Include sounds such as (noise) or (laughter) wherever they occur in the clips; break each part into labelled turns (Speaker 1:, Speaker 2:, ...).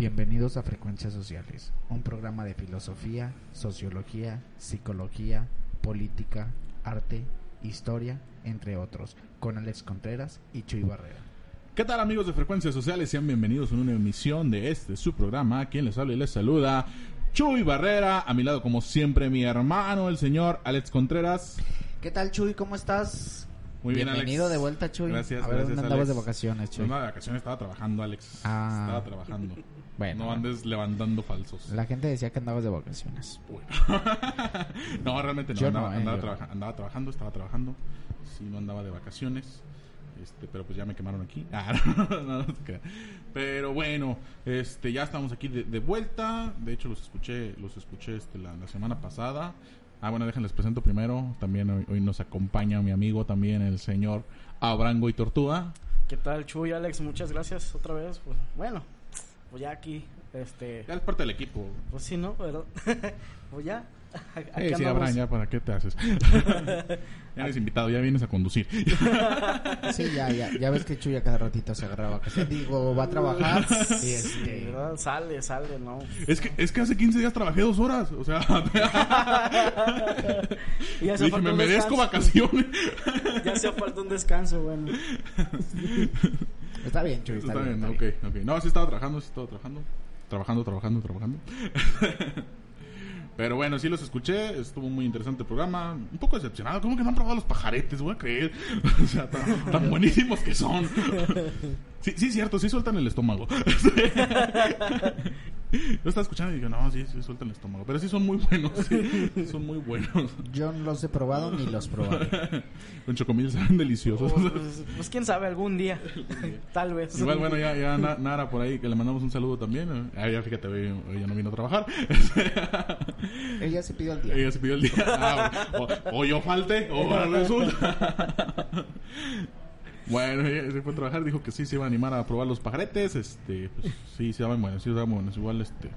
Speaker 1: Bienvenidos a Frecuencias Sociales, un programa de filosofía, sociología, psicología, política, arte, historia, entre otros, con Alex Contreras y Chuy Barrera.
Speaker 2: ¿Qué tal amigos de Frecuencias Sociales? Sean bienvenidos a una emisión de este su programa. Quien les habla y les saluda, Chuy Barrera. A mi lado, como siempre, mi hermano, el señor Alex Contreras.
Speaker 1: ¿Qué tal Chuy? ¿Cómo estás?
Speaker 2: Muy bien,
Speaker 1: Bienvenido
Speaker 2: Alex.
Speaker 1: de vuelta, Chuy.
Speaker 2: Gracias,
Speaker 1: A ver,
Speaker 2: gracias,
Speaker 1: ¿dónde andabas de vacaciones, Chuy?
Speaker 2: No, de vacaciones estaba trabajando, Alex.
Speaker 1: Ah.
Speaker 2: Estaba trabajando. (laughs)
Speaker 1: Bueno.
Speaker 2: No andes levantando falsos.
Speaker 1: La gente decía que andabas de vacaciones. (laughs)
Speaker 2: no, realmente no.
Speaker 1: Yo
Speaker 2: andaba,
Speaker 1: no, eh,
Speaker 2: andaba,
Speaker 1: yo.
Speaker 2: trabaja- andaba trabajando, estaba trabajando. Sí, no andaba de vacaciones. Este, pero pues ya me quemaron aquí. (laughs) Ah, no, no, no. Pero bueno, este, ya estamos aquí de, de vuelta. De hecho, los escuché, los escuché este, la, la semana pasada. Ah, bueno, déjenles presento primero. También hoy, hoy nos acompaña mi amigo también, el señor Abrango y Tortuga.
Speaker 3: ¿Qué tal, Chuy, Alex? Muchas gracias otra vez. Pues, bueno, pues ya aquí, este...
Speaker 2: Ya es parte del equipo.
Speaker 3: Pues sí, ¿no? Pero, (laughs) pues ya. Aquí (laughs)
Speaker 2: Eh, sí. Abraham, ya para qué te haces. (laughs) ya eres invitado, ya vienes a conducir. (laughs)
Speaker 1: Sí, ya, ya, ya ves que Chuy a cada ratito se agarra vacaciones. Digo, va a trabajar y este...
Speaker 3: ¿verdad? Sale, sale, ¿no?
Speaker 2: Es que, es que hace 15 días trabajé dos horas. O sea,
Speaker 3: Y ya hace
Speaker 2: dije,
Speaker 3: falta
Speaker 2: me
Speaker 3: un
Speaker 2: merezco
Speaker 3: descanso.
Speaker 2: vacaciones.
Speaker 3: Ya hace falta un descanso, bueno.
Speaker 1: Está bien, Chuy, está,
Speaker 2: Está bien,
Speaker 1: está
Speaker 2: ok, ok. No, sí estaba trabajando, sí estaba trabajando. Trabajando, trabajando, trabajando. Pero bueno, sí los escuché, estuvo muy interesante el programa. Un poco decepcionado, ¿cómo que no han probado los pajaretes? Voy a creer. (laughs) O sea, tan, buenísimos que son. (laughs) Sí, sí, cierto, sí sueltan el estómago. (laughs) Yo estaba escuchando y digo, no, sí, sí sueltan el estómago. Pero sí son muy buenos, sí, son muy buenos.
Speaker 1: Yo no los he probado ni los probaré. (laughs)
Speaker 2: Con chocomil saben deliciosos.
Speaker 3: Pues, pues quién sabe, algún día. (laughs) Tal vez.
Speaker 2: Igual, bueno, ya, ya Na- Nara por ahí, que le mandamos un saludo también. Ah, ya fíjate, hoy, ya no vino a trabajar. (laughs)
Speaker 1: Ella se pidió el día.
Speaker 2: Ella se pidió el día. Ah, o, o yo falte, o resulta. Bueno, se fue a trabajar, dijo que sí se iba a animar a probar los pajaretes. Este, pues, sí, se daban buenos, sí se daban buenos. Igual, este,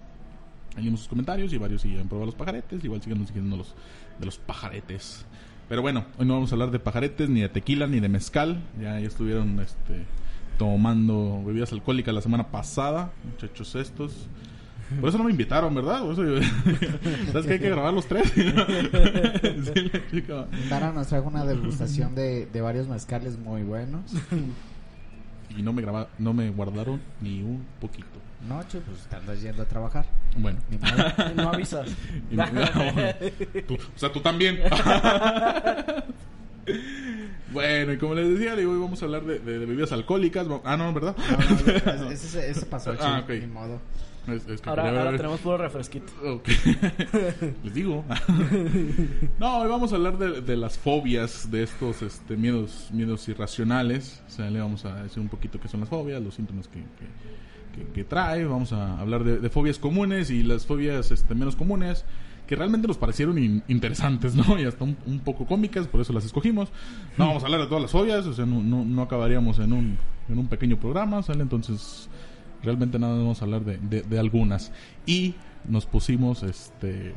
Speaker 2: ahí vimos sus comentarios y varios siguen probando los pajaretes. Igual siguen siguiendo los de los pajaretes. Pero bueno, hoy no vamos a hablar de pajaretes, ni de tequila, ni de mezcal. Ya, ya estuvieron, este, tomando bebidas alcohólicas la semana pasada, muchachos estos. Por eso no me invitaron, ¿verdad? Por eso yo- (laughs) ¿Sabes que hay que grabar los tres? (laughs) Sí, la chica.
Speaker 1: Dara nos trajo una degustación de, de varios mezcales muy buenos.
Speaker 2: Y no me graba, no me guardaron ni un poquito.
Speaker 1: No, Chuy, pues te andas yendo a trabajar.
Speaker 2: Bueno.
Speaker 1: Ni.
Speaker 3: Y (laughs) no avisas.
Speaker 2: Y no- Tú- o sea, tú también. bueno, y como les decía, digo, hoy vamos a hablar de, de- de bebidas alcohólicas. Ah, no, ¿verdad?
Speaker 1: No, no, ese, ese- ese pasó, Chuy.
Speaker 2: Ah, ok.
Speaker 1: Ni modo.
Speaker 2: Es- es que
Speaker 3: Ahora, ahora tenemos puro refresquito.
Speaker 2: Ok. (laughs) Les digo. (laughs) no, hoy vamos a hablar de, de las fobias, de estos este, miedos, miedos irracionales. O sea, le vamos a decir un poquito qué son las fobias, los síntomas que, que, que- que trae. Vamos a hablar de, de fobias comunes y las fobias este, menos comunes que realmente nos parecieron in- interesantes, (laughs) ¿no? Y hasta un, un poco cómicas, por eso las escogimos. No vamos a hablar de todas las fobias, o sea, no, no, no acabaríamos en un, en un pequeño programa, ¿sale? Entonces, realmente nada más vamos a hablar de, de- de algunas. Y nos pusimos este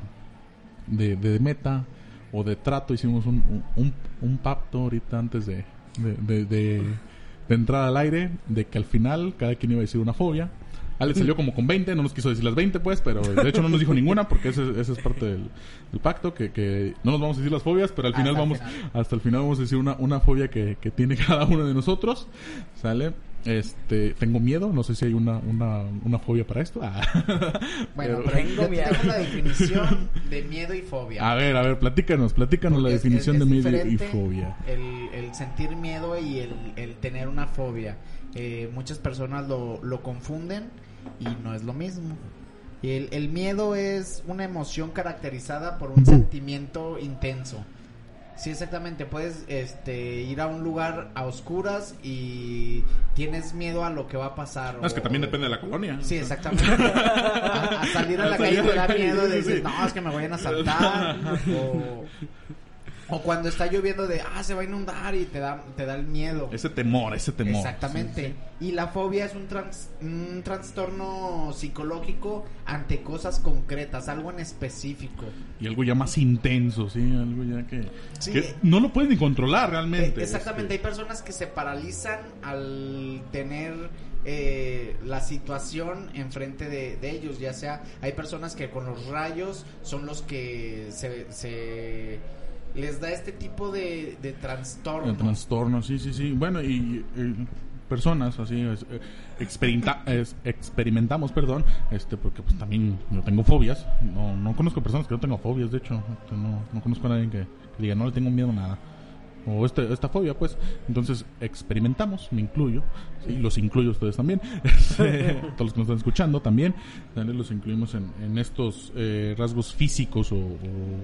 Speaker 2: de, de meta o de trato, hicimos un, un, un pacto ahorita antes de, de, entrar al aire, de que al final cada quien iba a decir una fobia. Alex salió como con 20, no nos quiso decir las 20 pues, pero de hecho no nos dijo ninguna porque ese, ese es parte del, del pacto, que, que no nos vamos a decir las fobias, pero al final vamos,
Speaker 1: final.
Speaker 2: hasta el final vamos a decir una, una fobia que, que tiene (laughs) cada uno de nosotros, ¿sale? Este, tengo miedo, no sé si hay una, una, una fobia para esto. Ah. (laughs)
Speaker 1: Bueno,
Speaker 2: Pero-
Speaker 1: pero
Speaker 3: Tengo
Speaker 1: yo
Speaker 3: miedo.
Speaker 1: tengo la definición de miedo y fobia.
Speaker 2: A ver, a ver, platícanos, platícanos la
Speaker 1: es-
Speaker 2: definición
Speaker 1: es- es
Speaker 2: de miedo y fobia.
Speaker 1: El, el sentir miedo y el, el tener una fobia. Eh, muchas personas lo, lo confunden y no es lo mismo. El, el miedo es una emoción caracterizada por un sentimiento intenso. Sí, exactamente. Puedes este, ir a un lugar a oscuras y tienes miedo a lo que va a pasar.
Speaker 2: No, es que
Speaker 1: o-
Speaker 2: también depende de la colonia.
Speaker 1: Sí, exactamente. (laughs) A, a salir a la
Speaker 2: A
Speaker 1: calle
Speaker 2: salir
Speaker 1: te da miedo de decir,
Speaker 2: sí.
Speaker 1: no, es que me vayan a asaltar. (laughs) o, o cuando está lloviendo de, ah, se va a inundar y te da, te da el miedo.
Speaker 2: Ese temor, ese temor.
Speaker 1: Exactamente. Y la fobia es un, trans- un trastorno psicológico ante cosas concretas, algo en específico.
Speaker 2: Y algo ya más intenso, sí, algo ya que,
Speaker 1: Sí.
Speaker 2: que no lo puedes ni controlar
Speaker 1: Eh,
Speaker 2: realmente.
Speaker 1: exactamente, hay personas que se paralizan al tener eh, la situación enfrente de, de ellos, ya sea, hay personas que con los rayos son los que se, se les da este tipo de, de trastorno.
Speaker 2: El trastorno, sí, sí, sí. Bueno, y, personas así es, eh, experimenta- es- experimentamos, perdón, este porque pues también yo tengo fobias. No, no conozco personas que no tengan fobias, de hecho, no, no conozco a nadie que, que diga no le tengo miedo a nada. O este, esta fobia, pues. Entonces experimentamos, me incluyo, y los incluyo a ustedes también. (laughs) Este, todos los que nos están escuchando también, los incluimos en, estos eh, rasgos físicos o,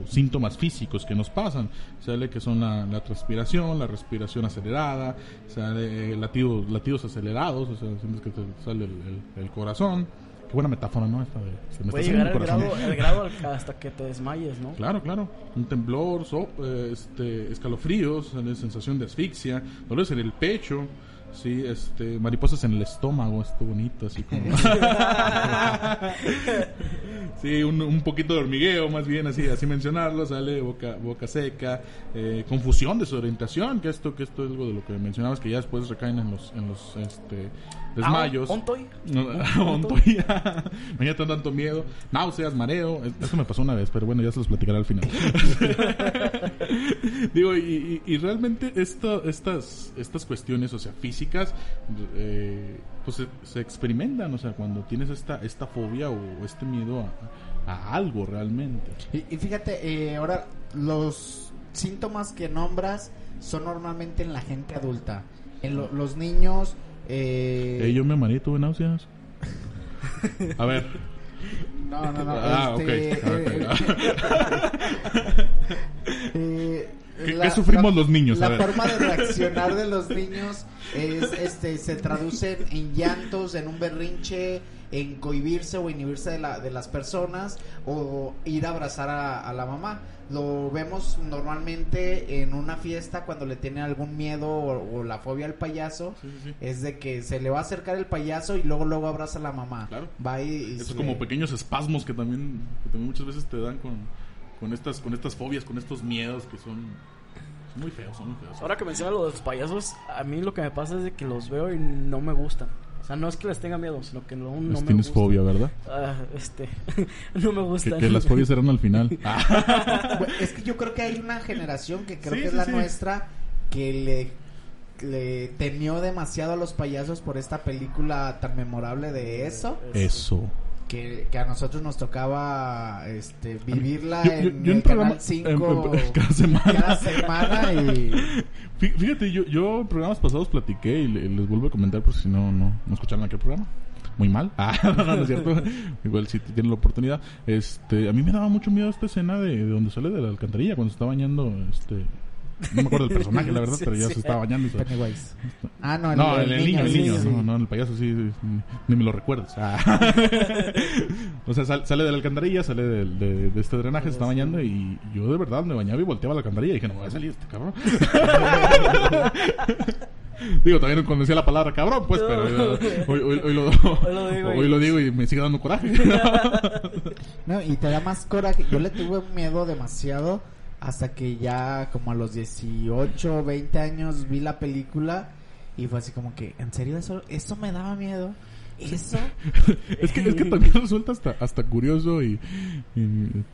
Speaker 2: síntomas físicos que nos pasan. Sale que son la, la transpiración, la respiración acelerada, sale latidos, latidos acelerados, o sea, sientes que te sale el corazón. Qué buena metáfora, ¿no? Esta de, se me
Speaker 3: Puede
Speaker 2: está
Speaker 3: llegar el grado, el grado (laughs) hasta que te desmayes, ¿no?
Speaker 2: Claro, claro. Un temblor, so- eh, este, escalofríos, eh, sensación de asfixia, dolores en el pecho, sí, este, mariposas en el estómago, esto bonito, así como. (laughs) sí, un, un poquito de hormigueo, más bien, así, así mencionarlo, sale boca, boca seca, eh, confusión, desorientación, que esto, que esto es algo de lo que mencionabas, que ya después recaen en los, en los, este, desmayos.
Speaker 3: Ah, ¿Ontoy?
Speaker 2: No, Montoya. (laughs) (laughs) Imagínate tanto miedo. Náuseas, mareo. Es- Eso me pasó una vez, pero bueno, ya se los platicaré al final. (laughs) Digo, y, y- y realmente esto, estas, estas cuestiones, o sea, físicas, eh, pues se, se experimentan, o sea, cuando tienes esta, esta fobia o este miedo a, a algo realmente.
Speaker 1: Y, y fíjate, eh, ahora los síntomas que nombras son normalmente en la gente adulta. En lo- los niños... Eh,
Speaker 2: Eh, yo me mareé, tuve náuseas. A ver.
Speaker 1: No, no, no.
Speaker 2: Ah,
Speaker 1: este,
Speaker 2: ok. Ah,
Speaker 1: eh, (laughs) eh,
Speaker 2: ¿Qué-
Speaker 1: la-
Speaker 2: qué sufrimos
Speaker 1: la-
Speaker 2: los niños? A
Speaker 1: La
Speaker 2: ver.
Speaker 1: forma de reaccionar de los niños es, este, se traduce en llantos, en un berrinche, en cohibirse o inhibirse de, la, de las personas o ir a abrazar a, a la mamá. Lo vemos normalmente en una fiesta cuando le tiene algún miedo o, o la fobia al payaso.
Speaker 2: Sí, sí, sí.
Speaker 1: Es de que se le va a acercar el payaso y luego luego abraza a la mamá.
Speaker 2: Claro.
Speaker 1: Va y, y
Speaker 2: Esos
Speaker 1: se
Speaker 2: como
Speaker 1: le-
Speaker 2: pequeños espasmos que también, que también muchas veces te dan con, con estas con estas fobias, con estos miedos que son muy feos, son muy feos.
Speaker 3: Ahora que mencionas lo de los payasos, a mí lo que me pasa es de que los veo y no me gustan. O sea, no es que les tenga miedo, sino que no, no me
Speaker 2: tienes fobia, ¿verdad?
Speaker 3: Ah, este, (laughs) no me
Speaker 2: Que,
Speaker 3: gustan.
Speaker 2: que las fobias serán al final. (laughs) Ah,
Speaker 1: es que yo creo que hay una generación que creo
Speaker 2: Sí,
Speaker 1: que es
Speaker 2: sí,
Speaker 1: la
Speaker 2: sí.
Speaker 1: nuestra que le, le temió demasiado a los payasos por esta película tan memorable de eso
Speaker 2: Eso.
Speaker 1: Que, que a nosotros nos tocaba este vivirla
Speaker 2: Yo- yo-
Speaker 1: en
Speaker 2: yo
Speaker 1: el
Speaker 2: programa-
Speaker 1: canal 5
Speaker 2: en- en- cada semana.
Speaker 1: cada semana y (laughs)
Speaker 2: Fí- Fíjate, yo, yo en programas pasados platiqué y le- les vuelvo a comentar por si no, no, no escucharon aquel programa. Muy mal. (laughs) Ah, no, no es cierto. (laughs) Igual si tienen la oportunidad. Este, a mí me daba mucho miedo esta escena de, de donde sale de la alcantarilla cuando se está bañando este no me acuerdo del personaje, la verdad, (laughs)
Speaker 3: Sí,
Speaker 2: pero ya
Speaker 3: sí.
Speaker 2: se estaba bañando. y se-
Speaker 1: Pennywise ah no el,
Speaker 2: No, el, el niño, el niño,
Speaker 1: sí.
Speaker 2: no, no, el payaso sí, sí, ni me lo recuerdas. (laughs) Ah. o sea, sal- sale de la alcantarilla, sale de, de este drenaje, se está bañando y yo de verdad me bañaba y volteaba la alcantarilla y dije, no voy a salir este cabrón. (laughs) Digo, también cuando decía la palabra cabrón, pues, pero hoy, hoy- hoy lo,
Speaker 3: Hoy lo digo y
Speaker 2: me sigue dando coraje.
Speaker 1: No, y te da más coraje. Yo le tuve miedo demasiado hasta que ya como a los 18, 20 años vi la película y fue así como que, ¿en serio eso, eso me daba miedo? ¿Eso? (laughs)
Speaker 2: es, que, es que también resulta hasta, hasta curioso y, y,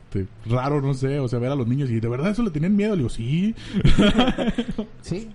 Speaker 2: este, raro, no sé, o sea, ver a los niños y de verdad eso le tenían miedo. Le digo, sí. (laughs)
Speaker 1: Sí.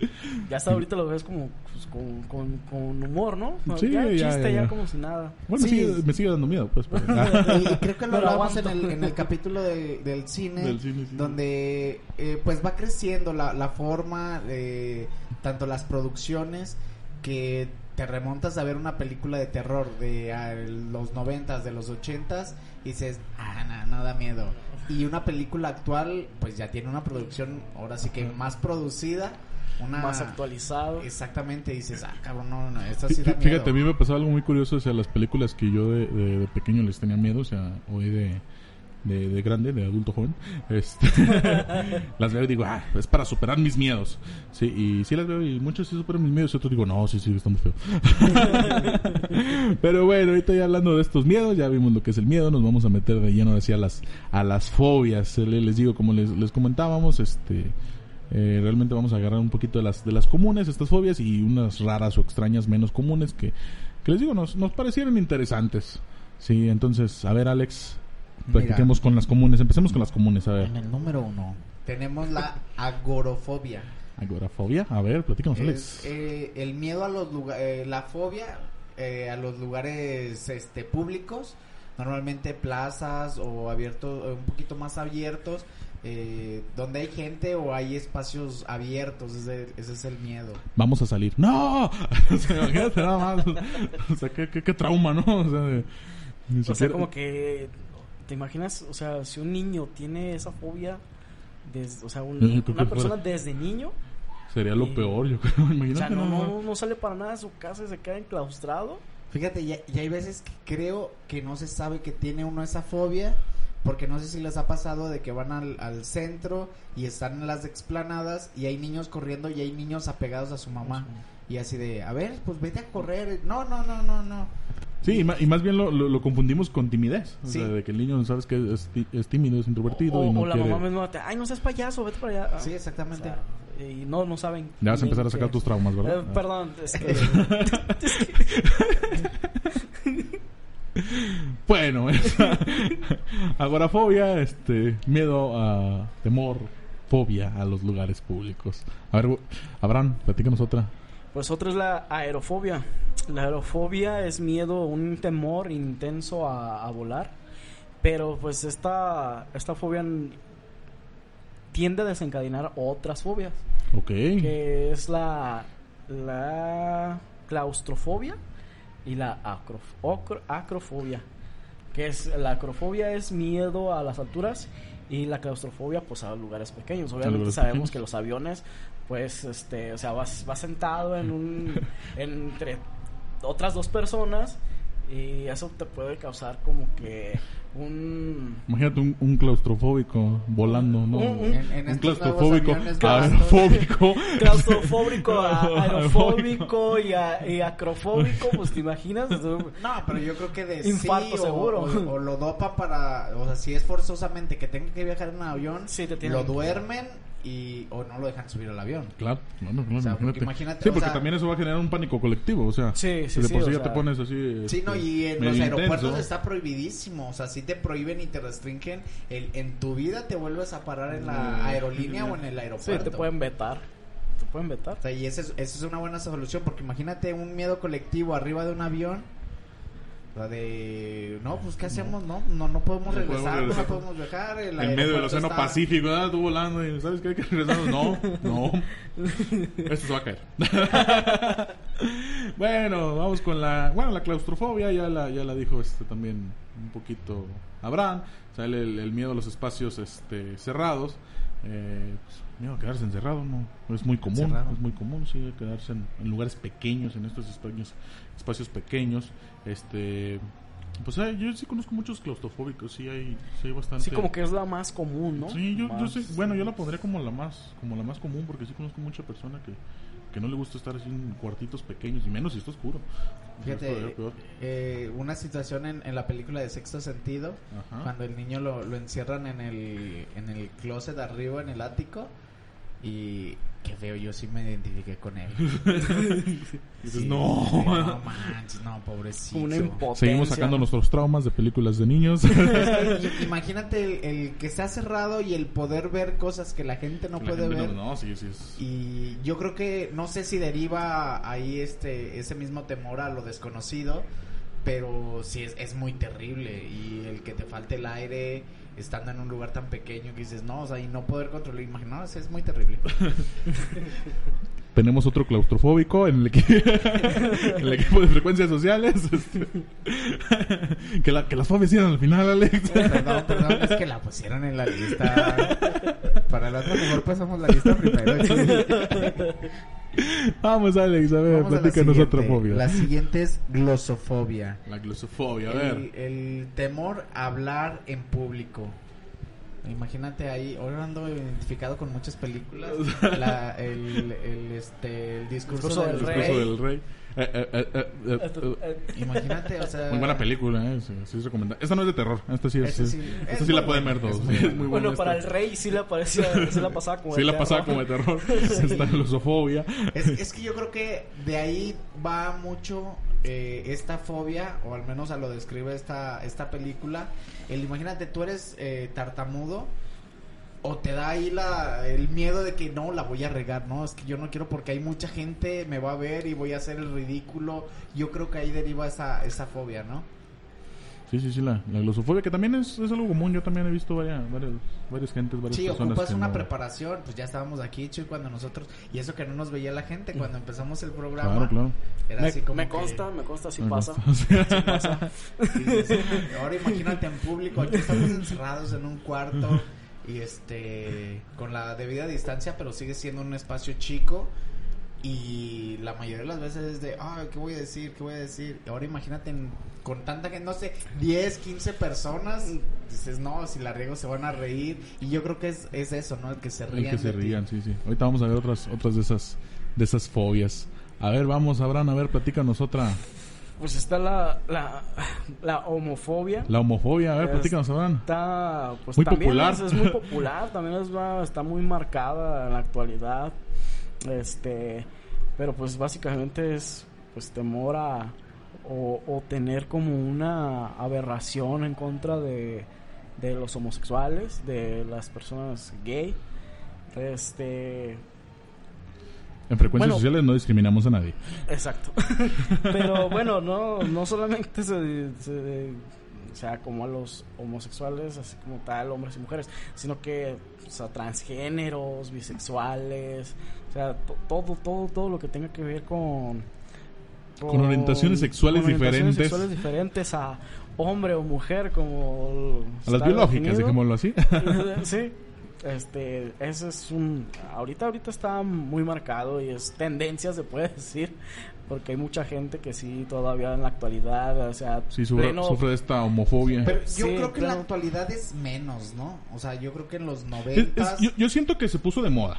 Speaker 3: Ya hasta ahorita lo ves como pues, con, con, con humor, ¿no?
Speaker 2: Sí,
Speaker 3: ya,
Speaker 2: ya,
Speaker 3: chiste,
Speaker 2: ya,
Speaker 3: ya,
Speaker 2: ya.
Speaker 3: como si nada.
Speaker 2: Bueno,
Speaker 1: Sí.
Speaker 2: sigue- me sigue dando miedo, pues. pero- (laughs)
Speaker 1: Y, y creo que lo
Speaker 3: Pero
Speaker 1: hablamos en el, en el capítulo de- del cine,
Speaker 2: Del cine, sí.
Speaker 1: donde eh, pues va creciendo la, la forma, eh, tanto las producciones, que te remontas a ver una película de terror de ah, los noventas, de los ochentas, y dices, ah, no, no da miedo. Y una película actual, pues ya tiene una producción, ahora sí que más producida, una...
Speaker 3: Más actualizado.
Speaker 1: Exactamente, dices, ah, cabrón, no, no, esta sí da miedo.
Speaker 2: Fíjate, a mí me pasó algo muy curioso, o sea, las películas que yo de, de- de pequeño les tenía miedo, o sea, hoy de, de, de grande, de adulto joven, este, (laughs) las veo y digo, ah, es para superar mis miedos, sí, y sí las veo y muchos sí superan mis miedos y otros digo, no, sí, sí, está muy feo. (laughs) Pero bueno, ahorita ya hablando de estos miedos, ya vimos lo que es el miedo, nos vamos a meter de lleno hacia las, a las fobias, Eh, les digo, como les, les comentábamos, este... Eh, realmente vamos a agarrar un poquito de las de las comunes estas fobias y unas raras o extrañas menos comunes que que les digo, nos, nos parecieron interesantes. Sí, entonces, a ver, Alex,
Speaker 1: Mira.
Speaker 2: platiquemos con las comunes. Empecemos con las comunes, a ver.
Speaker 1: En el número uno tenemos la agorofobia.
Speaker 2: Agorafobia, a ver, platícanos, Alex.
Speaker 1: eh, el miedo a los lugares, la fobia eh, a los lugares este públicos, normalmente plazas o abiertos, eh, un poquito más abiertos, eh, donde hay gente o hay espacios abiertos, ese, ese es el miedo.
Speaker 2: Vamos a salir. ¡No! o sea, imagínate nada más. O sea, qué, qué, qué trauma, ¿no? O sea,
Speaker 3: O sea, como que. ¿Te imaginas? O sea, si un niño tiene esa fobia. Desde, o sea, un- (laughs) una persona
Speaker 2: fuera-
Speaker 3: desde niño.
Speaker 2: Sería lo
Speaker 3: y-
Speaker 2: peor, yo creo. (laughs)
Speaker 3: O sea, no sale para nada de su casa y se queda enclaustrado.
Speaker 1: Fíjate, ya, ya hay veces que creo que no se sabe que tiene uno esa fobia, porque no sé si les ha pasado de que van al, al centro y están en las explanadas y hay niños corriendo y hay niños apegados a su mamá. Y así de, a ver, pues vete a correr. No, no, no, no, no.
Speaker 2: Sí, y, ma- y más bien lo, lo, lo confundimos con timidez. O
Speaker 1: Sí.
Speaker 2: sea, de que el niño, sabes que es, es tímido, es introvertido
Speaker 3: O,
Speaker 2: y no
Speaker 3: o la
Speaker 2: quiere...
Speaker 3: mamá misma te, ay, no seas payaso, vete para allá.
Speaker 1: Sí,
Speaker 3: O
Speaker 1: exactamente.
Speaker 3: sea, y no, no saben.
Speaker 2: Ya vas a empezar a sacar
Speaker 3: que-
Speaker 2: tus traumas, ¿verdad?
Speaker 3: Eh, perdón, es que. (laughs)
Speaker 2: Bueno, esa (laughs) agorafobia, este, miedo a temor, fobia a los lugares públicos. A ver, Abraham, platícanos otra.
Speaker 3: Pues otra es la aerofobia. La aerofobia es miedo, un temor intenso a, a volar. Pero pues esta, esta fobia tiende a desencadenar otras fobias.
Speaker 2: Ok.
Speaker 3: Que es la, la claustrofobia y la acrof- ocro- acrofobia. Que es la acrofobia es miedo a las alturas y la claustrofobia pues a lugares pequeños. Obviamente
Speaker 2: lugares
Speaker 3: sabemos
Speaker 2: pequeños.
Speaker 3: que los aviones pues este, o sea, vas, vas sentado en un (laughs) entre otras dos personas y eso te puede causar como que un
Speaker 2: Imagínate un, un claustrofóbico volando, ¿no?
Speaker 3: Un- un-
Speaker 1: En- en
Speaker 2: un claustrofóbico, aerofóbico. (laughs)
Speaker 3: claustrofóbico, a- (laughs) aerofóbico y, a- y acrofóbico, pues te imaginas.
Speaker 1: No, pero yo creo que de
Speaker 3: Infarto
Speaker 1: sí, o-
Speaker 3: seguro.
Speaker 1: O, o lo dopa para, o sea, si es forzosamente que tenga que viajar en un avión,
Speaker 3: Sí, te
Speaker 1: lo
Speaker 3: que-
Speaker 1: duermen y o no lo dejan subir al avión.
Speaker 2: Claro, bueno, claro,
Speaker 1: O sea, porque
Speaker 2: imagínate. Sí,
Speaker 1: o
Speaker 2: porque
Speaker 1: sea-
Speaker 2: también eso va a generar un pánico colectivo, o sea.
Speaker 3: Sí, sí,
Speaker 2: de
Speaker 3: sí,
Speaker 2: por sí ya
Speaker 3: sea-
Speaker 2: te pones así.
Speaker 1: Sí, no,
Speaker 2: este,
Speaker 1: y en los aeropuertos
Speaker 2: intenso.
Speaker 1: está prohibidísimo, o sea, si te prohíben y te restringen, el, en tu vida te vuelves a parar en la aerolínea o en el
Speaker 3: Sí,
Speaker 1: aeropuerto.
Speaker 3: te pueden vetar. Te pueden vetar.
Speaker 1: O sea, y esa es, esa es una buena solución, porque imagínate un miedo colectivo arriba de un avión. Sea, de, no, pues, ¿qué hacemos? No, no, no podemos
Speaker 2: No
Speaker 1: regresar,
Speaker 2: podemos
Speaker 1: no
Speaker 2: regresar.
Speaker 1: podemos viajar. El
Speaker 2: En medio del océano
Speaker 1: está-
Speaker 2: Pacífico. Tú volando y ¿sabes qué? Hay que regresarnos. No, no. (laughs) Esto se va a caer. (laughs) bueno, vamos con la. Bueno, la claustrofobia ya la, ya la dijo este también un poquito Abraham. Sea, el, el- el miedo a los espacios este, cerrados. Eh, pues, miedo a quedarse encerrado, ¿no? Es muy común.
Speaker 1: Encerrado.
Speaker 2: Es muy común, sí, quedarse en, en lugares pequeños, en estos espacios, espacios pequeños. Este. Pues eh, yo sí conozco muchos claustrofóbicos, sí hay, sí hay bastante.
Speaker 3: Sí, como que es la más común, ¿no?
Speaker 2: Sí, yo, yo
Speaker 3: Más-
Speaker 2: sé, bueno, yo la pondría como la más, como la más común porque sí conozco mucha persona que, que no le gusta estar así en cuartitos pequeños y menos si está oscuro.
Speaker 1: Fíjate, eh, una situación en, en la película de Sexto Sentido,
Speaker 2: Ajá.
Speaker 1: cuando el niño lo, lo encierran en el, en el closet arriba, en el ático, y qué feo, yo sí me identifiqué con él. (laughs)
Speaker 2: Dices,
Speaker 1: Sí,
Speaker 2: no.
Speaker 1: No manches, no, pobrecito.
Speaker 3: Una impotencia.
Speaker 2: Seguimos sacando nuestros traumas de películas de niños. (laughs) (laughs)
Speaker 1: Imagínate el, el que está cerrado y el poder ver cosas que la gente no
Speaker 2: La
Speaker 1: puede
Speaker 2: gente
Speaker 1: ver.
Speaker 2: No, no, sí, sí. es-
Speaker 1: Y yo creo que no sé si deriva ahí este ese mismo temor a lo desconocido, pero sí es, es muy terrible y el que te falte el aire estando en un lugar tan pequeño que dices, no, o sea, y no poder controlar, imaginaos, es muy terrible. (laughs)
Speaker 2: Tenemos otro claustrofóbico en el, equi- (laughs) en el equipo de frecuencias sociales. este, (laughs) que, la, que las eran al final, Alex.
Speaker 1: perdón, perdón, es que la pusieron en la lista. Para el otro mejor pasamos la lista primero. (laughs)
Speaker 2: Vamos, Alex, a ver,
Speaker 1: Vamos a
Speaker 2: platícanos otra
Speaker 1: siguiente.
Speaker 2: fobia.
Speaker 1: La siguiente es glosofobia.
Speaker 2: La glosofobia, a ver.
Speaker 1: El, el temor a hablar en público. Imagínate ahí, ahora ando identificado con muchas películas. (laughs) La- el, el, este, el discurso,
Speaker 3: Discurso
Speaker 1: del
Speaker 3: del
Speaker 1: rey.
Speaker 2: Discurso del rey. Eh, eh, eh.
Speaker 1: Imagínate, o sea.
Speaker 2: Muy buena película, ¿eh? Sí, sí es recomendable. Esta no es de terror. Esta sí es.
Speaker 1: Esta sí-
Speaker 2: esta
Speaker 1: es
Speaker 2: sí
Speaker 1: muy
Speaker 2: la pueden ver
Speaker 1: es
Speaker 2: todos.
Speaker 1: muy
Speaker 2: Sí, (laughs)
Speaker 1: buena.
Speaker 2: muy
Speaker 3: Bueno, para el
Speaker 2: esta.
Speaker 3: rey sí la parecía, sí la pasaba como (laughs)
Speaker 2: Sí
Speaker 3: de
Speaker 2: la pasaba
Speaker 3: terror.
Speaker 2: como de terror. (laughs) Está.
Speaker 1: Es, es que yo creo que de ahí va mucho eh, esta fobia, o al menos a lo describe esta, esta película, el imagínate, tú eres eh, tartamudo o te da ahí la, el miedo de que no, la voy a regar, no, es que yo no quiero porque hay mucha gente, me va a ver y voy a hacer el ridículo. Yo creo que ahí deriva esa, esa fobia, ¿no?
Speaker 2: Sí, sí, sí, la, la glosofobia, que también es, es algo común. Yo también he visto varias, varias, varias gentes, varias
Speaker 1: Sí,
Speaker 2: personas.
Speaker 1: ocupas
Speaker 2: que
Speaker 1: una
Speaker 2: no-
Speaker 1: preparación, pues ya estábamos aquí, Chuy, cuando nosotros, y eso que no nos veía la gente, cuando empezamos el programa,
Speaker 2: Claro, claro.
Speaker 1: era
Speaker 3: Me,
Speaker 1: así como
Speaker 3: me
Speaker 1: que-
Speaker 3: consta, me consta
Speaker 2: Me
Speaker 3: pasa. (laughs) Sí pasa. (laughs)
Speaker 1: ahora imagínate en público, aquí estamos encerrados en un cuarto y este con la debida distancia, pero sigue siendo un espacio chico y la mayoría de las veces es de, ay, ¿qué voy a decir? ¿Qué voy a decir? Ahora imagínate en- con tanta gente, no sé, 10, 15 personas, dices, no, si la riego se van a reír y yo creo que es, es eso, ¿no? El que se
Speaker 2: El
Speaker 1: rían
Speaker 2: que se
Speaker 1: ti.
Speaker 2: rían, sí, sí. Ahorita vamos a ver otras, otras de esas, de esas fobias. A ver, vamos, Abraham, a ver, platícanos otra.
Speaker 3: Pues está la, la, la homofobia.
Speaker 2: La homofobia, a ver, platícanos.
Speaker 3: Está, pues
Speaker 2: Muy
Speaker 3: también
Speaker 2: popular.
Speaker 3: Es, es muy (laughs) popular, también es, está muy marcada en la actualidad. Este, pero pues básicamente es pues temor a o, o tener como una aberración en contra de, de los homosexuales, de las personas gay. Este,
Speaker 2: En frecuencias
Speaker 3: Bueno.
Speaker 2: sociales no discriminamos a nadie.
Speaker 3: Exacto. (laughs) Pero bueno, no, no solamente se, se- o sea, como a los homosexuales, así como tal, hombres y mujeres, sino que o sea, transgéneros, bisexuales, o sea, to- todo, todo, todo lo que tenga que ver con...
Speaker 2: Con orientaciones sexuales
Speaker 3: con orientaciones
Speaker 2: diferentes.
Speaker 3: sexuales diferentes a hombre o mujer, como...
Speaker 2: A las biológicas, dejémoslo así. (laughs)
Speaker 3: sí. Este, ese es un ahorita ahorita está muy marcado y es tendencia se puede (laughs) decir, porque hay mucha gente que sí todavía en la actualidad, o sea,
Speaker 2: Sí, sufre,
Speaker 3: pleno-
Speaker 2: sufre de esta homofobia.
Speaker 1: Pero yo
Speaker 3: Sí,
Speaker 1: creo que en la actualidad es menos, ¿no? O sea, yo creo que en los
Speaker 2: Es- es-
Speaker 1: noventas...
Speaker 2: yo, yo siento que se puso de moda.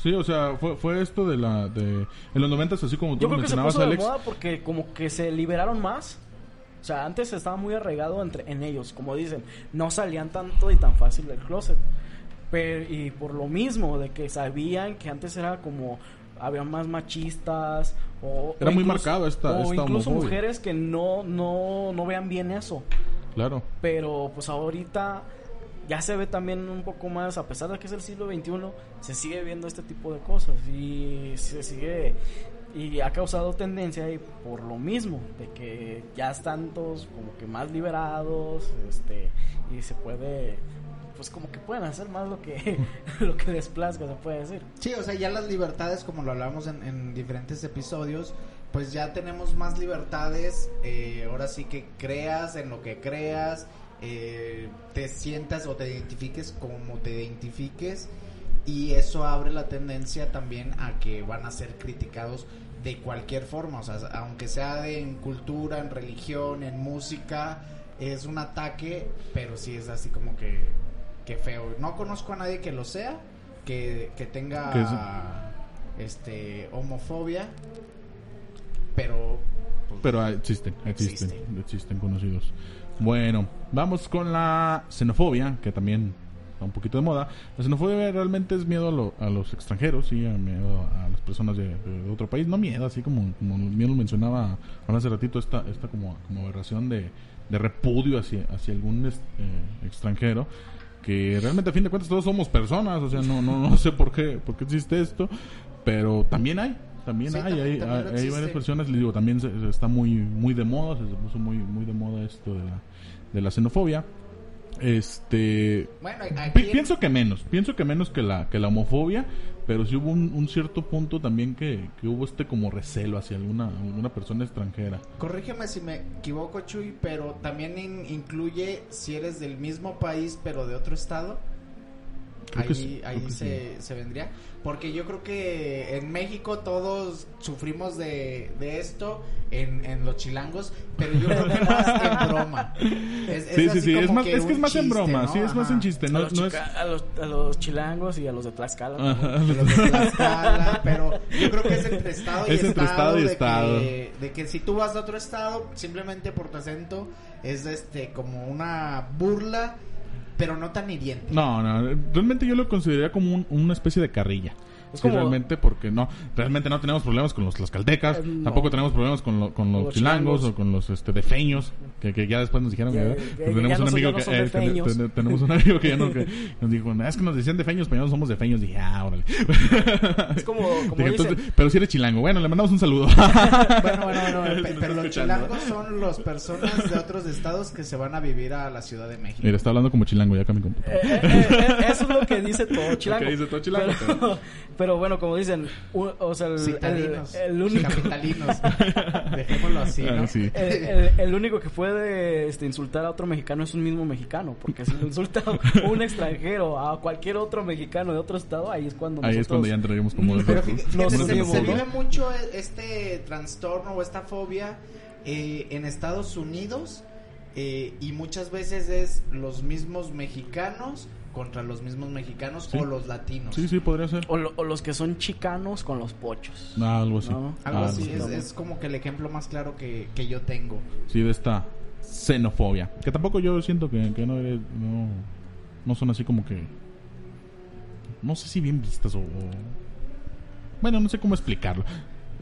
Speaker 2: Sí, o sea, fue, fue esto de la... De, en los noventas, así como tú
Speaker 3: Yo creo que se
Speaker 2: mencionabas,
Speaker 3: puso de
Speaker 2: Alex.
Speaker 3: moda porque como que se liberaron más. O sea, antes estaba muy arraigado entre en ellos, como dicen, no salían tanto y tan fácil del closet. Pero, y por lo mismo de que sabían que antes era como había más machistas o
Speaker 2: Era
Speaker 3: o
Speaker 2: muy marcado esta-
Speaker 3: o
Speaker 2: esta
Speaker 3: incluso
Speaker 2: homofobia.
Speaker 3: mujeres que no no no vean bien eso.
Speaker 2: Claro.
Speaker 3: Pero pues ahorita ya se ve también un poco más, a pesar de que es el siglo XXI, se sigue viendo este tipo de cosas y se sigue y ha causado tendencia y por lo mismo de que ya están todos como que más liberados, este y se puede pues como que pueden hacer más lo que (laughs) lo que les se puede decir.
Speaker 1: Sí, o sea, ya las libertades, como lo hablamos en, en diferentes episodios, pues ya tenemos más libertades. eh, ahora sí que creas en lo que creas, eh, te sientas o te identifiques como te identifiques. Y eso abre la tendencia también a que van a ser criticados de cualquier forma. O sea, aunque sea de, en cultura, en religión, en música, es un ataque, pero sí es así como que, que feo. No conozco a nadie que lo sea, que, que tenga este homofobia, pero pues,
Speaker 2: Pero existen, existen,
Speaker 1: Existen.
Speaker 2: existen conocidos. Bueno, vamos con la xenofobia, que también está un poquito de moda. La xenofobia realmente es miedo a, lo- a los extranjeros, sí, a miedo a las personas de, de otro país. No miedo, así como, como bien lo mencionaba hace ratito, esta, esta como, como aberración de, de repudio hacia, hacia algún es- eh, extranjero. Que realmente a fin de cuentas todos somos personas, o sea, no, no, no (laughs) sé por qué, por qué existe esto, pero también hay, también
Speaker 1: Sí,
Speaker 2: hay,
Speaker 1: también-
Speaker 2: hay,
Speaker 1: también
Speaker 2: hay- hay varias personas, les digo, también se, se está muy muy de moda, se puso muy muy de moda esto de la, de la xenofobia. Este
Speaker 1: bueno,
Speaker 2: pi- pienso que menos, pienso que menos que la que la homofobia, pero sí hubo un, un cierto punto también que, que hubo este como recelo hacia alguna alguna persona extranjera.
Speaker 1: Corrígeme si me equivoco, Chuy, pero también in- incluye si eres del mismo país pero de otro estado.
Speaker 2: Creo
Speaker 1: ahí
Speaker 2: que sí,
Speaker 1: ahí
Speaker 2: que
Speaker 1: se, se vendría. Porque yo creo que en México todos sufrimos de, de esto en, en los chilangos, pero yo creo que (laughs) más en broma. Es,
Speaker 2: Sí, sí,
Speaker 1: así
Speaker 2: sí, es más es que es más en
Speaker 1: chiste,
Speaker 2: broma,
Speaker 1: ¿no?
Speaker 2: sí, es más
Speaker 1: Ajá.
Speaker 2: en chiste,
Speaker 3: a,
Speaker 2: no,
Speaker 3: los
Speaker 2: no es
Speaker 3: a, los, a los chilangos y a los de Tlaxcala.
Speaker 2: Ajá.
Speaker 1: de los de Tlaxcala, (laughs) pero yo creo que es entre estado y
Speaker 2: Es entre estado y
Speaker 1: de
Speaker 2: estado.
Speaker 1: Que, de que si tú vas a otro estado, simplemente por tu acento, es este como una burla, pero no tan hiriente.
Speaker 2: No, no, realmente yo lo consideraría como un- una especie de carrilla.
Speaker 3: Es
Speaker 2: Sí,
Speaker 3: como-
Speaker 2: realmente, porque no, realmente no tenemos problemas con los tlaxcaltecas,
Speaker 3: Eh, no.
Speaker 2: tampoco tenemos problemas con, lo- con los,
Speaker 3: Los
Speaker 2: chilangos,
Speaker 3: chilangos.
Speaker 2: o con los este, defeños, que, que ya después nos dijeron que,
Speaker 3: ya
Speaker 2: tenemos un amigo que, eh, tenemos un amigo que ya no, que (laughs) nos dijo, es que nos decían defeños, pero ya no somos defeños, dije, ah, órale. (laughs)
Speaker 3: Es como, (laughs) como
Speaker 2: Dije,
Speaker 3: dicen,
Speaker 2: entonces, pero si eres chilango, bueno, le mandamos un saludo.
Speaker 1: Bueno, bueno, bueno,
Speaker 2: Si
Speaker 1: pero los chilangos son las personas de otros estados que se van a vivir a la Ciudad de México.
Speaker 2: Mira, está hablando como chilango, ya
Speaker 3: Eh, eh, eh, eso es lo que dice todo chilango.
Speaker 2: Lo que dice todo chilango,
Speaker 3: Pero, pero bueno, como dicen, u- o sea, el, el,
Speaker 1: Citadinos,
Speaker 3: el único...
Speaker 1: capitalinos. (laughs) Dejémoslo así, ¿no?
Speaker 2: Ah, sí.
Speaker 3: El, el- el único que puede este, insultar a otro mexicano es un mismo mexicano, porque si lo insulta (laughs) un extranjero a cualquier otro mexicano de otro estado, ahí es cuando
Speaker 2: Ahí es cuando ya entraríamos como...
Speaker 1: Pero
Speaker 2: de-
Speaker 1: fíjate, fíjate,
Speaker 3: Nos
Speaker 1: se, vive mucho este trastorno o esta fobia eh, en Estados Unidos eh, y muchas veces es los mismos mexicanos contra los mismos mexicanos
Speaker 2: Sí.
Speaker 1: o los latinos.
Speaker 2: Sí, sí, podría ser.
Speaker 3: O, lo- o los que son chicanos con los pochos.
Speaker 2: Ah, algo así.
Speaker 3: No,
Speaker 1: Algo
Speaker 2: Ah,
Speaker 1: así,
Speaker 2: algo
Speaker 1: es, es como que el ejemplo más claro que, que yo tengo.
Speaker 2: Sí, de esta xenofobia. Que tampoco yo siento que, que no, eres- no, no son así como que... No sé si bien vistas o... o- Bueno, no sé cómo explicarlo.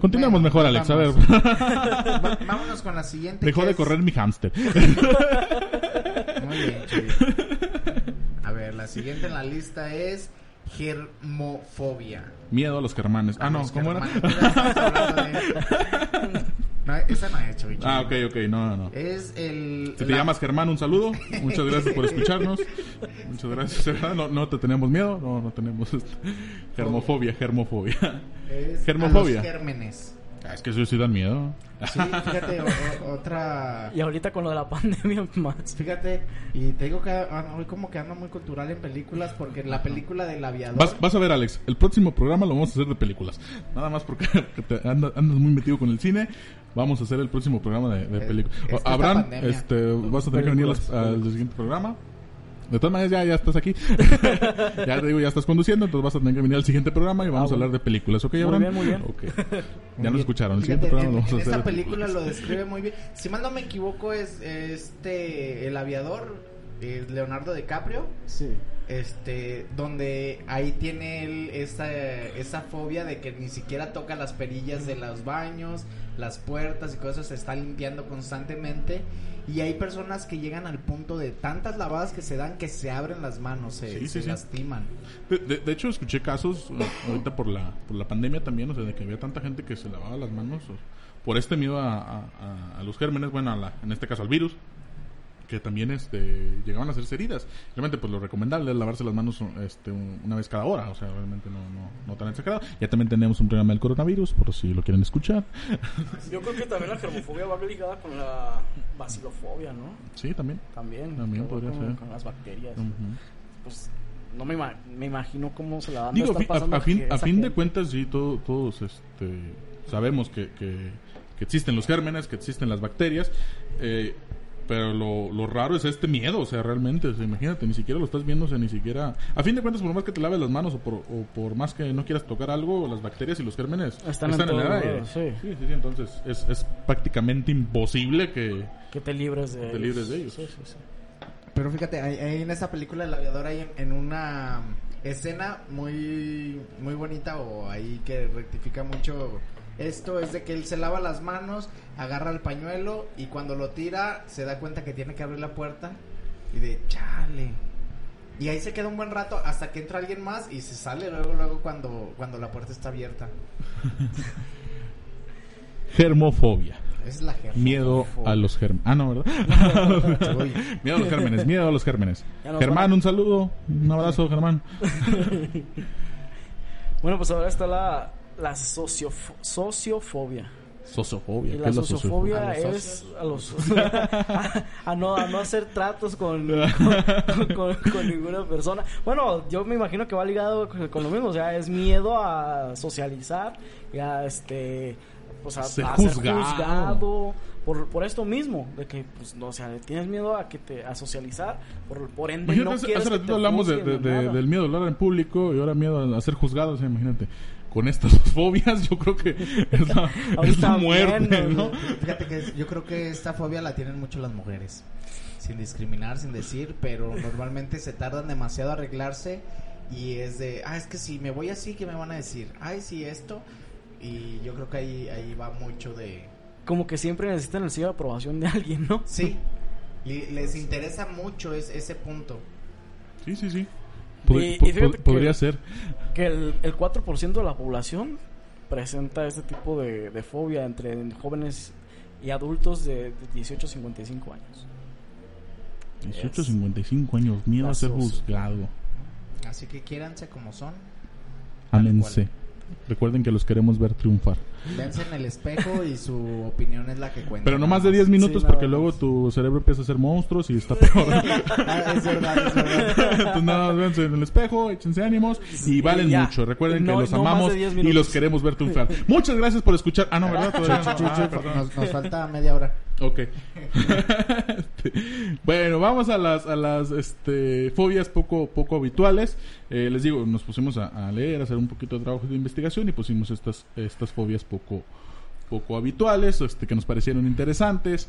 Speaker 2: Continuemos
Speaker 1: Bueno,
Speaker 2: mejor, Alex. A ver.
Speaker 1: vamos. (laughs) Vámonos con la siguiente.
Speaker 2: Dejó de
Speaker 1: es-
Speaker 2: correr mi hámster. (laughs)
Speaker 1: Muy bien, Chuy. Ver, la siguiente en la lista es germofobia.
Speaker 2: Miedo a los germanes. Ah, no, ¿cómo era?
Speaker 1: de- (laughs) No, esa no es, Chuy.
Speaker 2: Ah, ok, ok, no, no, no.
Speaker 1: Es el.
Speaker 2: Si te
Speaker 1: la-
Speaker 2: llamas Germán, un saludo. Muchas gracias por escucharnos. Muchas gracias. No, no te tenemos miedo. No, no tenemos este, germofobia, germofobia.
Speaker 1: es
Speaker 2: germofobia.
Speaker 1: a los gérmenes.
Speaker 2: Ah, Es que eso sí dan miedo.
Speaker 1: Sí, fíjate, o- o- otra.
Speaker 3: Y ahorita con lo de la pandemia (laughs) más.
Speaker 1: Fíjate, y te digo que ah, hoy como que ando muy cultural en películas porque la película del aviador.
Speaker 2: Vas, vas a ver, Alex, el próximo programa lo vamos a hacer de películas. Nada más porque (laughs) te andas, andas muy metido con el cine. Vamos a hacer el próximo programa de, películas.
Speaker 1: pandemia.
Speaker 2: este, vas a tener que venir al siguiente programa. De todas maneras, ya, ya estás aquí. (laughs) ya te digo, ya estás conduciendo, entonces vas a tener que venir al siguiente programa y vamos
Speaker 3: Ah,
Speaker 2: a hablar de películas. ¿Ok,
Speaker 3: Muy
Speaker 2: Abraham?
Speaker 3: bien, muy bien.
Speaker 2: Ok. (laughs)
Speaker 1: Muy
Speaker 2: Ya
Speaker 1: bien.
Speaker 2: nos escucharon. El
Speaker 1: Fíjate,
Speaker 2: siguiente programa
Speaker 1: en,
Speaker 2: lo vamos a hacer.
Speaker 1: esta película lo describe muy bien. Si mal no me equivoco, es este el aviador, es Leonardo DiCaprio.
Speaker 3: Sí.
Speaker 1: Este, donde ahí tiene él esa, esa fobia de que ni siquiera toca las perillas de los baños, las puertas y cosas, se está limpiando constantemente. Y hay personas que llegan al punto de tantas lavadas que se dan que se abren las manos, se,
Speaker 2: Sí, sí,
Speaker 1: se
Speaker 2: sí.
Speaker 1: lastiman.
Speaker 2: De, de- de hecho, escuché casos eh, ahorita por la, por la pandemia también, o sea, de que había tanta gente que se lavaba las manos o- por este miedo a, a- a- a los gérmenes, bueno, a la- en este caso al virus, que también este, llegaban a hacerse heridas. Realmente, pues lo recomendable es lavarse las manos este, un- una vez cada hora, o sea, realmente no, no, no tan exagerado. Ya también tenemos un programa del coronavirus, por si lo quieren escuchar.
Speaker 3: Yo creo que también la germofobia va ligada con la bacilofobia, ¿no?
Speaker 2: Sí, también.
Speaker 3: También.
Speaker 2: También podría
Speaker 3: con,
Speaker 2: ser.
Speaker 3: con las bacterias.
Speaker 2: Ujú.
Speaker 3: Pues no me, ima- me imagino cómo se la dan.
Speaker 2: Digo,
Speaker 3: estar
Speaker 2: a,
Speaker 3: pasando
Speaker 2: a fin,
Speaker 3: que
Speaker 2: a fin de cuentas, sí, todo- todos este, sabemos que, que- que existen los gérmenes, que existen las bacterias, eh, pero lo, lo raro es este miedo, o sea, realmente, o sea, imagínate, ni siquiera lo estás viendo, o sea, ni siquiera... A fin de cuentas, por más que te laves las manos o por, o por más que no quieras tocar algo, las bacterias y los gérmenes
Speaker 3: Están en
Speaker 2: en el aire.
Speaker 3: sí.
Speaker 2: sí, sí, sí, entonces es, es prácticamente imposible que...
Speaker 3: Que te libres de
Speaker 2: Te libres de ellos.
Speaker 3: Sí, sí, sí.
Speaker 1: Pero fíjate, ahí, ahí en esa película El aviador hay en, en una escena muy muy bonita o ahí que rectifica mucho esto es de que él se lava las manos, agarra el pañuelo y cuando lo tira se da cuenta que tiene que abrir la puerta y de chale. Y ahí se queda un buen rato hasta que entra alguien más y se sale luego luego cuando cuando la puerta está abierta.
Speaker 2: Germofobia.
Speaker 1: Es la jefa.
Speaker 2: Miedo a los gérmenes. Ah, no, ¿verdad? (laughs) Miedo a los gérmenes, miedo a los gérmenes. Germán, un saludo, un abrazo, Germán. (laughs)
Speaker 3: Bueno, pues ahora está la, la sociof- sociofobia.
Speaker 2: Sociofobia.
Speaker 3: Y
Speaker 2: ¿qué
Speaker 3: la sociofobia
Speaker 1: ¿A los
Speaker 3: es a los a, (laughs) a no a no hacer tratos con (laughs) con, con- con ninguna persona. Bueno, yo me imagino que va ligado con, lo mismo, o sea, es miedo a socializar y a este pues a,
Speaker 2: Ser
Speaker 3: a
Speaker 2: juzgado.
Speaker 3: juzgado por, por esto mismo, de que pues no, o sea, le tienes miedo a que te a socializar, por, por ende
Speaker 2: Imagínate,
Speaker 3: no
Speaker 2: hace-
Speaker 3: quieres
Speaker 2: hace ratito hablamos de, del miedo a hablar en público y ahora miedo a ser juzgado. O sea, imagínate, con estas (laughs) fobias yo creo que es la, (laughs) es
Speaker 3: Ahorita
Speaker 2: la muerte,
Speaker 3: bien,
Speaker 2: ¿no?
Speaker 1: Fíjate que es- yo creo que esta fobia la tienen mucho las mujeres. Sin discriminar, sin decir, pero normalmente se tardan demasiado a arreglarse y es de, ah, es que si me voy así, ¿qué me van a decir? Ay, sí, esto. Y yo creo que ahí, ahí va mucho de...
Speaker 3: Como que siempre necesitan el sello de aprobación de alguien, ¿no?
Speaker 1: Sí, les interesa mucho es- ese punto.
Speaker 2: Sí, sí, sí. Pod-
Speaker 3: Y- y fíjate
Speaker 2: po- podría
Speaker 3: que-
Speaker 2: ser.
Speaker 3: Que el, el 4% de la población presenta este tipo de, de fobia entre jóvenes y adultos de, de 18 a 55 años.
Speaker 2: 18, 55 años. Miedo a ser juzgado.
Speaker 1: Así que quiéranse como son.
Speaker 2: Ámense. Recuerden que los queremos ver triunfar.
Speaker 1: Véanse en el espejo y su opinión es la que cuenta.
Speaker 2: Pero no más de
Speaker 1: nada
Speaker 2: 10 minutos
Speaker 3: Sí,
Speaker 2: porque luego tu cerebro empieza a hacer monstruos y está peor. (laughs)
Speaker 1: Ah, es verdad, es verdad.
Speaker 2: Entonces nada más véanse en el espejo, échense ánimos y valen mucho. Recuerden
Speaker 3: No-
Speaker 2: que los
Speaker 3: no
Speaker 2: amamos
Speaker 3: de 10
Speaker 2: y los queremos ver triunfar. Muchas gracias por escuchar. Ah, no, ¿verdad? Todavía no. Ah.
Speaker 1: Nos, nos falta media hora.
Speaker 2: Ok. (laughs) Este, bueno, vamos a las, a las este, fobias poco, poco habituales. Eh, les digo, nos pusimos a, leer, a hacer un poquito de trabajo de investigación y pusimos estas, estas fobias poco, poco habituales, este, que nos parecieron interesantes.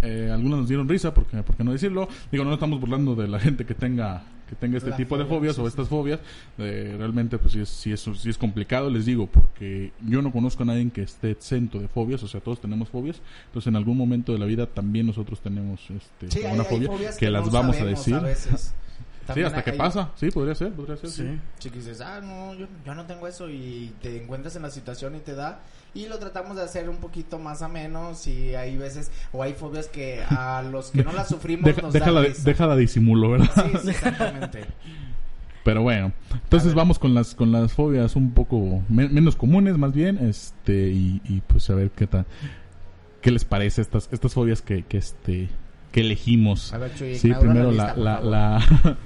Speaker 2: Eh, algunas nos dieron risa, porque, ¿por qué no decirlo? Digo, no estamos burlando de la gente que tenga que tenga este
Speaker 1: La
Speaker 2: tipo de
Speaker 1: fobia,
Speaker 2: fobias
Speaker 1: sí,
Speaker 2: o estas fobias. Eh, realmente, pues sí es, sí, es, sí es complicado, les digo, porque yo no conozco a nadie que esté exento de fobias, o sea, todos tenemos fobias. Entonces, en algún momento de la vida también nosotros tenemos este, una
Speaker 1: hay
Speaker 2: fobia que, las
Speaker 1: no
Speaker 2: vamos a decir. Sí, hasta que
Speaker 1: hay-
Speaker 2: pasa. Sí, podría ser, podría ser. sí.
Speaker 3: Sí.
Speaker 1: Dices, ah, no, yo, yo no tengo eso y te encuentras en la situación y te da. Y lo tratamos de hacer un poquito más ameno. Si hay veces, o hay fobias que a (laughs) los que no las sufrimos
Speaker 2: Deja-
Speaker 1: nos
Speaker 2: déjala,
Speaker 1: da
Speaker 2: déjala disimulo, ¿verdad?
Speaker 1: Sí, sí, exactamente. (laughs)
Speaker 2: Pero bueno, entonces vamos con las con las fobias un poco me- menos comunes, más bien, este y, y pues a ver qué tal, qué les parece estas estas fobias que, que este que elegimos.
Speaker 1: A ver, Chuy,
Speaker 2: Sí, primero la la la (laughs)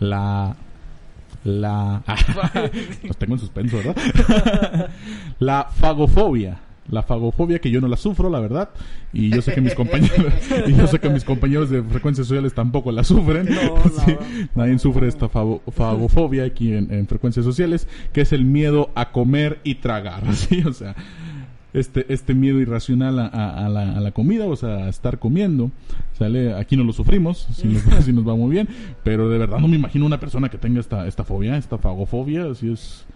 Speaker 2: la la ah, (laughs) los tengo en suspenso, ¿verdad? (laughs) la fagofobia. La fagofobia que yo no la sufro, la verdad, y yo sé que mis compañeros y yo sé que mis compañeros de frecuencias sociales tampoco la sufren.
Speaker 3: No, (laughs)
Speaker 2: Sí,
Speaker 3: no.
Speaker 2: nadie sufre esta fago- fagofobia aquí en, en frecuencias sociales, que es el miedo a comer y tragar, ¿sí? O sea, este, este miedo irracional a, a- a la, a la comida, o sea, a estar comiendo, ¿sale? Aquí no lo sufrimos, (laughs) si nos, va muy bien, pero de verdad no me imagino una persona que tenga esta, esta fobia, esta fagofobia, así es,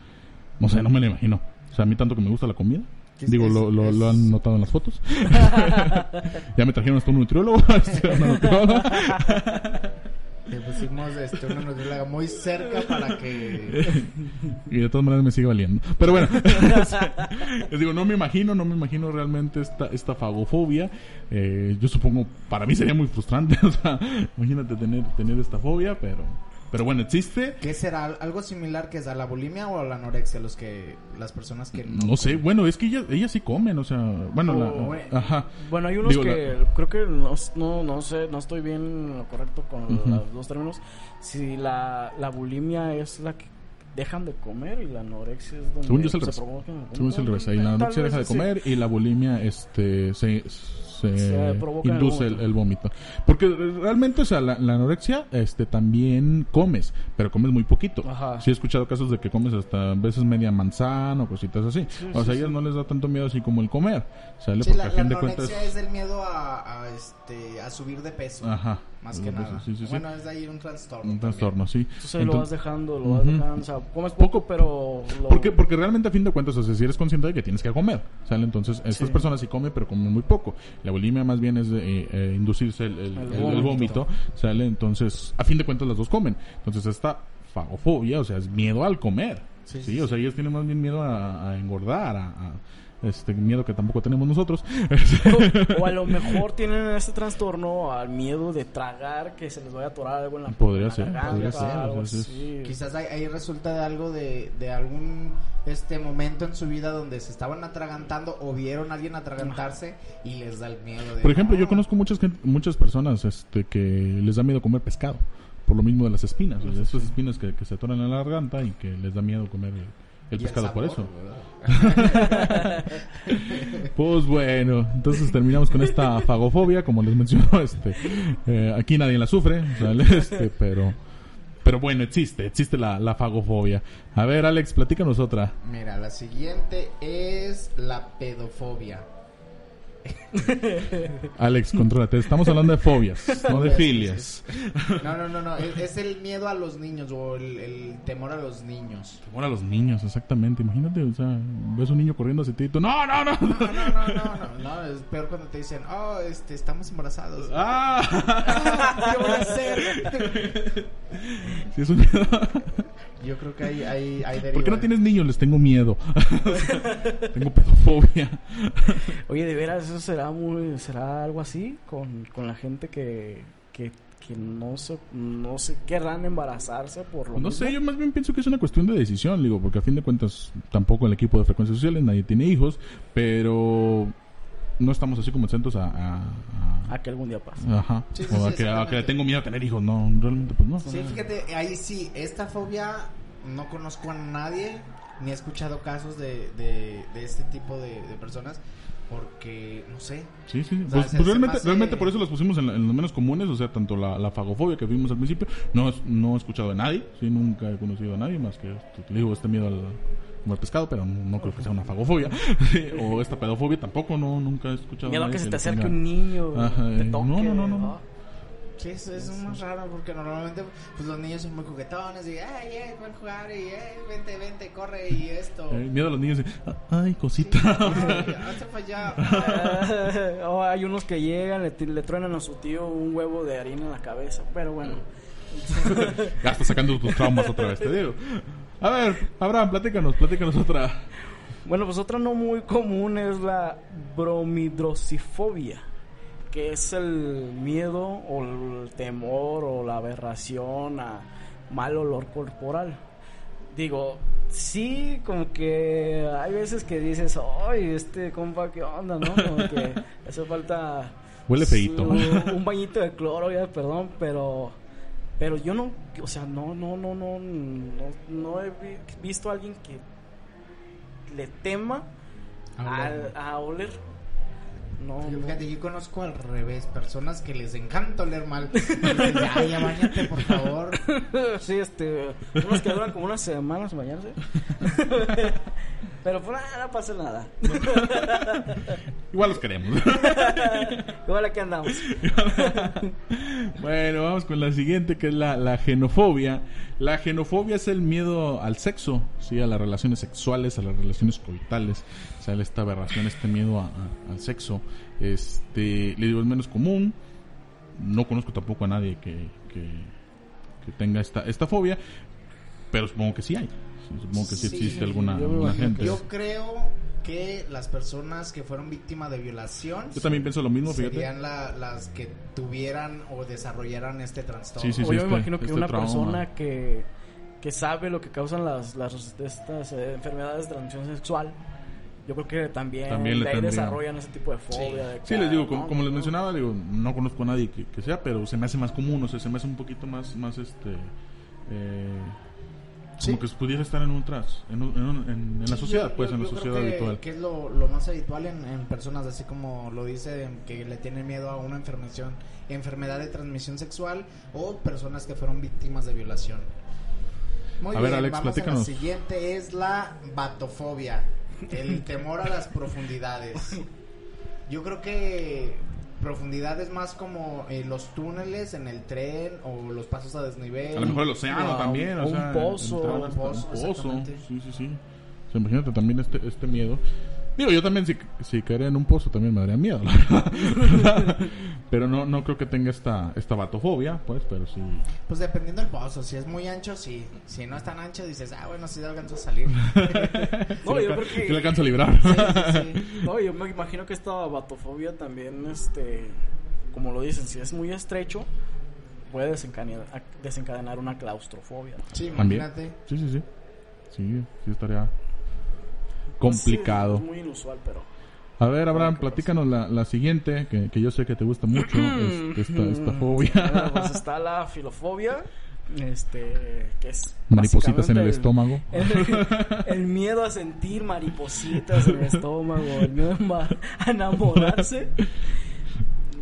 Speaker 2: no sé, no me la imagino. O sea, a mí tanto que me gusta la comida. Digo, lo, lo, lo han notado en las fotos. (laughs) (laughs) ya me trajeron hasta un nutriólogo.
Speaker 1: Pusimos este, una nutrióloga muy cerca para que...
Speaker 2: y de todas maneras me sigue valiendo. Pero bueno, les (laughs) digo, no me imagino, no me imagino realmente esta, esta fagofobia. Eh, yo supongo, para mí sería muy frustrante. (laughs) O sea, imagínate tener, tener esta fobia, pero, pero bueno, existe.
Speaker 1: ¿Qué será? ¿Algo similar que es a la bulimia o a la anorexia? Los que, las personas que no...
Speaker 2: No sé, bueno, es que ellas, ellas sí comen, o sea, bueno, la-
Speaker 3: Oh,
Speaker 1: bueno.
Speaker 2: ajá.
Speaker 3: Bueno, hay unos
Speaker 2: Digo,
Speaker 3: que creo que no, no, no sé, no estoy bien en lo correcto con los dos términos. Si la, la bulimia es la que dejan de comer y la anorexia es donde
Speaker 2: Según yo es al
Speaker 3: se
Speaker 2: revés. Según es el revés, ahí la anorexia deja de
Speaker 3: sí.
Speaker 2: comer y la bulimia este se, se
Speaker 3: Se el
Speaker 2: induce el,
Speaker 3: vómito.
Speaker 2: el vómito. Porque realmente, o sea, la, la anorexia este también comes, pero comes muy poquito.
Speaker 3: Ajá.
Speaker 2: Sí he escuchado casos de que comes hasta a veces media manzana o cositas así.
Speaker 3: Sí,
Speaker 2: o sea, a
Speaker 3: sí,
Speaker 2: ellas
Speaker 3: sí.
Speaker 2: no les da tanto miedo así como el comer. ¿Sale?
Speaker 1: Sí,
Speaker 2: Porque
Speaker 1: la, anorexia
Speaker 2: cuentas...
Speaker 1: es el miedo a, a, este, a subir de peso.
Speaker 2: Ajá.
Speaker 1: Más que
Speaker 2: sí,
Speaker 1: nada.
Speaker 2: sí, sí, sí.
Speaker 1: Bueno, es de ahí un trastorno.
Speaker 2: un
Speaker 1: también.
Speaker 2: trastorno, sí.
Speaker 3: Entonces lo vas
Speaker 2: Entonces-
Speaker 3: dejando, lo vas
Speaker 2: Ujú.
Speaker 3: dejando. O sea, comes poco, pero. Lo...
Speaker 2: Porque, porque realmente a fin de cuentas, o sea, si eres consciente de que tienes que comer, ¿sale? Entonces, estas
Speaker 3: Sí.
Speaker 2: personas sí comen, pero comen muy poco. La bulimia más bien es de, eh, eh, inducirse el, el-
Speaker 3: El
Speaker 2: el-
Speaker 3: vómito.
Speaker 2: ¿sale? Entonces, a fin de cuentas las dos comen. Entonces, esta fagofobia, o sea, es miedo al comer. Sí,
Speaker 1: Sí, sí,
Speaker 2: o sea, ellas tienen más bien miedo a, a engordar, a, a- este miedo que tampoco tenemos nosotros. (laughs)
Speaker 3: O a lo (laughs) mejor tienen este trastorno al miedo de tragar que se les vaya a atorar algo en la
Speaker 2: Podría ser,
Speaker 3: garganta,
Speaker 2: podría ser,
Speaker 3: algo
Speaker 2: es-
Speaker 3: así.
Speaker 1: Quizás ahí, resulta de algo de, de algún este momento en su vida donde se estaban atragantando o vieron a alguien atragantarse y les da el miedo de...
Speaker 2: Por ejemplo, yo
Speaker 1: "No".
Speaker 2: conozco muchas muchas personas este, que les da miedo comer pescado. Por lo mismo de las espinas. o sea, esas espinas que, que se atoran en la garganta y que les da miedo comer el,
Speaker 1: Y
Speaker 2: pescado por eso. (laughs) Pues bueno, entonces terminamos con esta fagofobia, como les menciono, (laughs) este, eh, aquí nadie la sufre, ¿sale? (laughs) Este, pero, pero bueno, existe, existe la, la fagofobia. A ver, Alex, platícanos otra.
Speaker 1: Mira, la siguiente es la pedofobia. (laughs)
Speaker 2: Alex, contrólate. Estamos hablando de fobias, no de filias.
Speaker 1: No, no, no, no. Es, es el miedo a los niños o el, el temor a los niños.
Speaker 2: Temor a los niños, exactamente. Imagínate, o sea, ves un niño corriendo hacia ti y tú, no, no, no.
Speaker 1: No, no, no, no, no, no, es peor cuando te dicen, oh, este, estamos embarazados.
Speaker 2: Ah,
Speaker 1: Ah, (laughs) ¿Qué voy a hacer? (laughs)
Speaker 2: sí, es un miedo.
Speaker 1: Yo creo que hay, hay, hay
Speaker 2: ¿Por qué no tienes niños? Les tengo miedo. (laughs) tengo pedofobia. (laughs)
Speaker 3: Oye, de veras, eso será muy, será algo así con, con la gente que, que, que no se, no se querrán embarazarse por lo
Speaker 2: No
Speaker 3: mismo?
Speaker 2: sé, yo más bien pienso que es una cuestión de decisión, digo, porque a fin de cuentas tampoco el equipo de frecuencias sociales, nadie tiene hijos, pero no estamos así como exentos a... a- a-
Speaker 3: A que algún día pase.
Speaker 2: Ajá.
Speaker 1: Sí, sí,
Speaker 2: o a, que, a que le tengo miedo a tener hijos. No, realmente pues no.
Speaker 1: Sí, fíjate, ahí sí, esta fobia no conozco a nadie, ni he escuchado casos de, de, de este tipo de, de personas, porque, no sé,
Speaker 2: Sí, sí.
Speaker 1: O sea,
Speaker 2: Pues,
Speaker 1: se-
Speaker 2: pues realmente,
Speaker 1: hace-
Speaker 2: realmente por eso los pusimos en, la- en los menos comunes, o sea, tanto la, la fagofobia que vimos al principio, no, es- no he escuchado de nadie, sí, nunca he conocido a nadie más que, te digo, este miedo al, como al pescado, pero no, no creo que sea una fagofobia, (laughs) o esta pedofobia tampoco, no, nunca he escuchado
Speaker 3: Miedo a
Speaker 2: nadie
Speaker 3: que se te acerque
Speaker 2: tenga-
Speaker 3: un niño,
Speaker 2: Ajá,
Speaker 3: te
Speaker 2: eh,
Speaker 3: toque.
Speaker 2: no, no, no, no, no.
Speaker 3: Ah.
Speaker 1: sí, es, más raro, porque normalmente pues los niños son muy juguetones, y, ay, ay, pueden jugar, y, ay, vente, vente, corre, y esto.
Speaker 2: Eh, miedo a los niños, ay, cosita. (laughs)
Speaker 1: Ay, hazte para allá. (laughs)
Speaker 3: o hay unos que llegan, le, le truenan a su tío un huevo de harina en la cabeza. Pero bueno, (laughs)
Speaker 2: ya estás sacando tus traumas otra vez, te digo. A ver, Abraham, platícanos, platícanos otra.
Speaker 3: bueno, pues otra no muy común es la bromidrosifobia, que es el miedo o el temor o la aberración a mal olor corporal. Digo, sí, como que hay veces que dices, ay, este compa, ¿qué onda, no? Como que (laughs) hace falta
Speaker 2: Huele feíto.
Speaker 3: un, (laughs) un bañito de cloro, ya, perdón, pero pero yo no, o sea, no no no no no, no he vi- visto a alguien que le tema
Speaker 1: a oler.
Speaker 3: No, no.
Speaker 1: Fíjate, yo conozco al revés, personas que les encanta oler mal. Dicen, (laughs) ya, ya, bañate, por favor.
Speaker 3: Sí, este, unos que duran como unas semanas bañarse. Pero pues nada, no pasa nada.
Speaker 2: Igual los queremos.
Speaker 3: Igual aquí andamos.
Speaker 2: Bueno, vamos con la siguiente, que es la, la genofobia. La genofobia es el miedo al sexo, sí, a las relaciones sexuales, a las relaciones coitales. O sea, esta aberración, este miedo a- al sexo. Este, le digo, es menos común. No conozco tampoco a nadie que, que, que tenga esta, esta fobia, pero supongo que sí hay. Sí, supongo que sí,
Speaker 1: Sí,
Speaker 2: existe alguna,
Speaker 3: yo
Speaker 2: alguna gente.
Speaker 1: Yo creo que las personas que fueron víctimas de violación
Speaker 2: Yo también pienso lo mismo, fíjate.
Speaker 1: serían la- las que tuvieran o desarrollaran este trastorno.
Speaker 2: Sí, sí,
Speaker 3: o yo
Speaker 2: este-
Speaker 3: me imagino que
Speaker 2: este
Speaker 3: una
Speaker 2: trauma.
Speaker 3: persona que, que sabe lo que causan las, las estas eh, enfermedades de transmisión sexual, yo creo que también,
Speaker 2: También
Speaker 3: de ahí desarrollan ese tipo de fobia. de
Speaker 2: Sí, les digo,
Speaker 3: ah,
Speaker 2: como,
Speaker 3: no,
Speaker 2: como les mencionaba, digo, no conozco a nadie que, que sea, pero se me hace más común, o sea, se me hace un poquito más, más este, eh, como que pudiera estar en un tras, en, un- en un- en- en la sociedad,
Speaker 1: yo-
Speaker 2: pues,
Speaker 1: yo-
Speaker 2: en la sociedad
Speaker 1: creo que,
Speaker 2: habitual.
Speaker 1: Que es lo, lo más habitual en, personas, así como lo dice, que le tienen miedo a una enfermedad, enfermedad de transmisión sexual o personas que fueron víctimas de violación. Muy
Speaker 2: A ver,
Speaker 1: bien,
Speaker 2: Alex,
Speaker 1: vamos a
Speaker 2: platícanos.
Speaker 1: la siguiente es la batofobia, el temor a las profundidades. (laughs) Yo creo que profundidad es más como eh, los túneles en el tren o los pasos a desnivel.
Speaker 2: A lo mejor el océano
Speaker 3: No,
Speaker 2: también, o
Speaker 3: un
Speaker 2: sea,
Speaker 1: Un pozo,
Speaker 2: un pozo, sí, sí, sí. O sea, imagínate también este, este miedo. Digo, yo también si, si caería en un pozo también me daría miedo, la verdad. (laughs) pero no, no creo que tenga esta, esta batofobia, pues, pero sí.
Speaker 1: Pues dependiendo del pozo, si es muy ancho, sí. Si no es tan ancho, dices, ah, bueno, sí alcanzo a salir.
Speaker 3: No,
Speaker 2: sí
Speaker 3: yo
Speaker 2: le,
Speaker 3: creo que-
Speaker 2: sí le alcanzo a librar.
Speaker 1: Sí, sí, sí.
Speaker 3: No, yo me imagino que esta batofobia también, este, como lo dicen, si es muy estrecho, puede desencadenar, desencadenar una claustrofobia.
Speaker 1: Sí,
Speaker 2: También.
Speaker 1: imagínate.
Speaker 2: Sí, sí, sí. Sí, sí estaría complicado.
Speaker 3: Sí, es muy inusual, pero...
Speaker 2: A ver, Abraham, platícanos la, la siguiente, que, que yo sé que te gusta mucho, (clears throat) es- esta, esta fobia.
Speaker 3: Pues está la filofobia, este, que es...
Speaker 2: Maripositas en el
Speaker 3: básicamente
Speaker 2: estómago.
Speaker 3: El, (laughs) el miedo a sentir maripositas en el estómago, el miedo a enamorarse.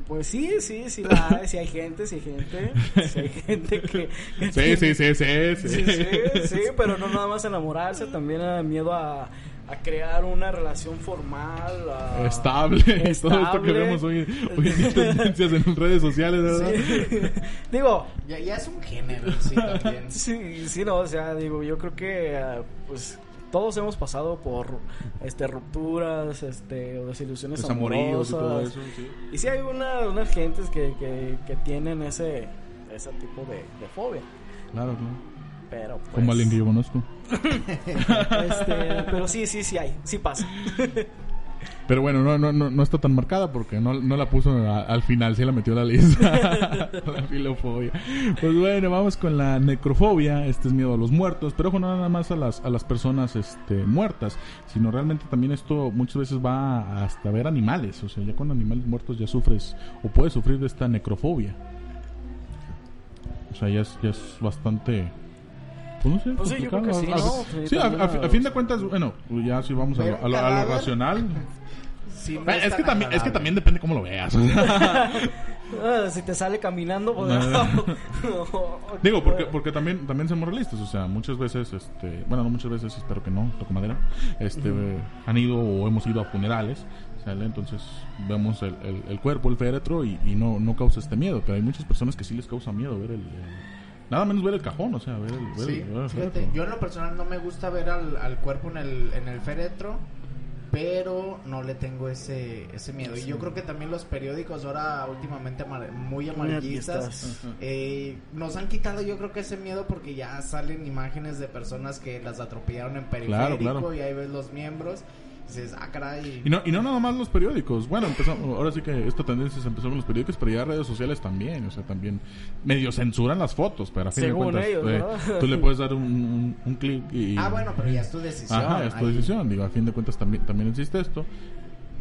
Speaker 3: Pues sí, sí, sí, la sí hay gente, sí hay gente, sí hay gente que... que
Speaker 2: Sí,
Speaker 3: tiene-
Speaker 2: sí, sí, sí, sí.
Speaker 3: Sí, sí, sí, pero no nada más enamorarse, también miedo a, a crear una relación formal. a-
Speaker 2: Estable, (laughs) todo esto que
Speaker 3: estable.
Speaker 2: vemos hoy, (laughs) hoy en tendencias en redes sociales, ¿verdad?
Speaker 3: Sí. (laughs) Digo,
Speaker 1: Ya, ya es un género, sí, también.
Speaker 3: Sí, sí, no, o sea, digo, yo creo que ah, pues todos hemos pasado por este rupturas, este o desilusiones
Speaker 2: Desamoríos y todo
Speaker 3: amorosas.
Speaker 2: eso, sí.
Speaker 3: Y sí hay una, unas gentes que, que, que tienen ese ese tipo de, de fobia,
Speaker 2: Claro, claro.
Speaker 3: Pero pues,
Speaker 2: Como alguien que yo conozco. (laughs)
Speaker 3: este, pero sí, sí, sí hay, sí pasa. (laughs)
Speaker 2: Pero bueno, no, no, no, no está tan marcada porque no, no la puso a- al final, sí la metió a la lista. (laughs) la filofobia. Pues bueno, vamos con la necrofobia. Este es miedo a los muertos, pero ojo, no nada más a las, a las personas este, muertas, sino realmente también esto muchas veces va hasta ver animales. O sea, ya con animales muertos ya sufres o puedes sufrir de esta necrofobia. O sea, ya es, ya es bastante. Pues no sé,
Speaker 3: Pues sí, yo creo que sí,
Speaker 2: A-
Speaker 3: ¿no? Sí,
Speaker 2: Sí, a, a-
Speaker 3: a
Speaker 2: fin de cuentas, bueno, ya si vamos a lo, a lo- a lo racional. (laughs)
Speaker 1: Sí, no
Speaker 2: Bueno,
Speaker 1: es
Speaker 2: es que también es que también depende cómo lo veas. (laughs)
Speaker 3: Ah, si te sale caminando, pues, (laughs)
Speaker 2: Digo, porque porque también también somos realistas, o sea, muchas veces este, bueno, no muchas veces, espero que no, toco madera. Este han ido o hemos ido a funerales, ¿sale? Entonces vemos el, el, el cuerpo, el féretro y, y no no causa este miedo, pero hay muchas personas que sí les causa miedo ver el, el- nada menos ver el cajón, o sea, ver el, ver
Speaker 1: Sí,
Speaker 2: el- ver el
Speaker 1: fíjate,
Speaker 2: féretro.
Speaker 1: yo en lo personal no me gusta ver al, al cuerpo en el, en el féretro, pero no le tengo ese, ese miedo. Y yo creo que también los periódicos ahora últimamente amar- muy amarillistas eh, nos han quitado yo creo que ese miedo porque ya salen imágenes de personas que las atropellaron en periférico
Speaker 2: claro.
Speaker 1: y ahí ves los miembros dices, ah, caray.
Speaker 2: Y no, y no nada más los periódicos. Bueno, empezó, ahora sí que esta tendencia se empezó con los periódicos, pero ya redes sociales también. O sea, también medio censuran las fotos, pero a fin
Speaker 3: Según
Speaker 2: de cuentas
Speaker 3: ellos,
Speaker 2: eh, tú le puedes dar un, un, un clic y...
Speaker 1: Ah, bueno, pero ya es tu decisión.
Speaker 2: Ajá, es tu
Speaker 1: ahí.
Speaker 2: decisión. Digo, a fin de cuentas también, también existe esto.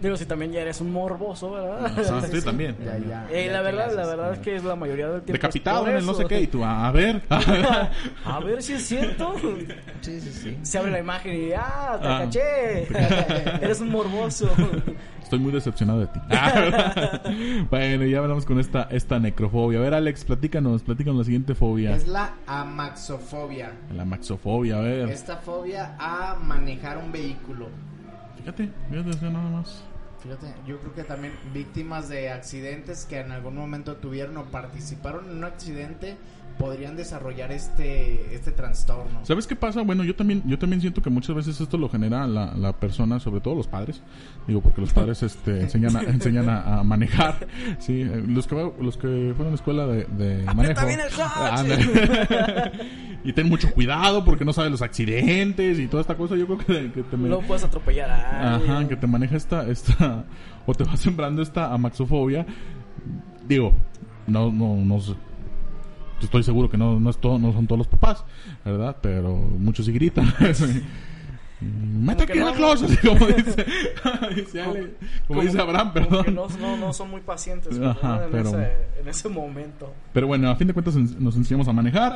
Speaker 3: Digo, si también ya eres un morboso, ¿verdad?
Speaker 2: Ah, sí, (laughs) también.
Speaker 1: Ya, ya,
Speaker 3: Eh,
Speaker 1: ya
Speaker 3: la verdad, la verdad es que es la mayoría del tiempo.
Speaker 2: Decapitado en el no sé qué. Y tú, a ver. (laughs)
Speaker 3: A ver si es cierto.
Speaker 1: Sí, sí, sí.
Speaker 3: Se abre la imagen y ¡ah, te
Speaker 2: Ah.
Speaker 3: caché! (laughs) Eres un morboso.
Speaker 2: Estoy muy decepcionado de ti. bueno, ya hablamos con esta, esta necrofobia. A ver, Alex, platícanos, platícanos la siguiente fobia.
Speaker 1: Es la amaxofobia.
Speaker 2: La maxofobia, a ver.
Speaker 1: Esta fobia a manejar un vehículo.
Speaker 2: Fíjate, fíjate, nada más.
Speaker 1: Fíjate, yo creo que también víctimas de accidentes que en algún momento tuvieron o participaron en un accidente podrían desarrollar este este trastorno.
Speaker 2: ¿Sabes qué pasa? Bueno, yo también yo también siento que muchas veces esto lo genera la, la persona, sobre todo los padres. Digo, porque los padres este, enseñan a, (laughs) enseñan a, a manejar. Sí, eh, los que los que fueron a la escuela de, de manejo.
Speaker 3: bien el!
Speaker 2: Ah, (laughs) y ten mucho cuidado porque no sabes los accidentes y toda esta cosa. Yo creo que, que te me-
Speaker 3: No puedes atropellar a.
Speaker 2: Ajá, que te maneja esta, esta, (laughs) o te va sembrando esta amaxofobia. Digo, no, no, no sé. Estoy seguro que no, no es todo, no son todos los papás, ¿verdad? Pero muchos sí gritan. (laughs) (laughs) Mete aquí
Speaker 3: no,
Speaker 2: el closet, como dice, (laughs) dice Ale- como dice Abraham, perdón.
Speaker 3: no, no, no son muy pacientes en,
Speaker 2: pero-
Speaker 3: ese, en ese momento.
Speaker 2: Pero bueno, a fin de cuentas en- nos enseñamos a manejar.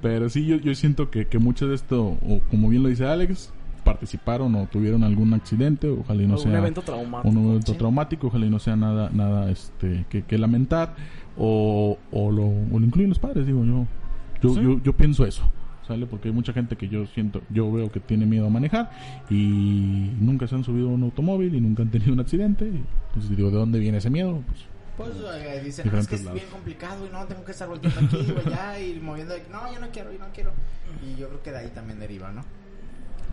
Speaker 2: Pero sí, yo, yo siento que, que mucho de esto, o como bien lo dice Alex, participaron o tuvieron algún accidente, ojalá y no
Speaker 3: un
Speaker 2: sea
Speaker 3: evento traumático.
Speaker 2: un evento
Speaker 1: Sí.
Speaker 2: traumático, ojalá y no sea nada, nada este, que, que lamentar, o, o, lo, o lo incluyen los padres, digo yo. Yo,
Speaker 3: Sí.
Speaker 2: yo, yo pienso eso, ¿sale? Porque hay mucha gente que yo siento, yo veo que tiene miedo a manejar y nunca se han subido a un automóvil y nunca han tenido un accidente. y, Entonces digo, ¿de dónde viene ese miedo? Pues,
Speaker 1: Pues eh, dicen, "No, es que es
Speaker 2: lados.
Speaker 1: bien complicado y no, tengo que estar volteando aquí o allá y moviendo. de- No, yo no quiero, yo no quiero. Y yo creo que de ahí también deriva, ¿no?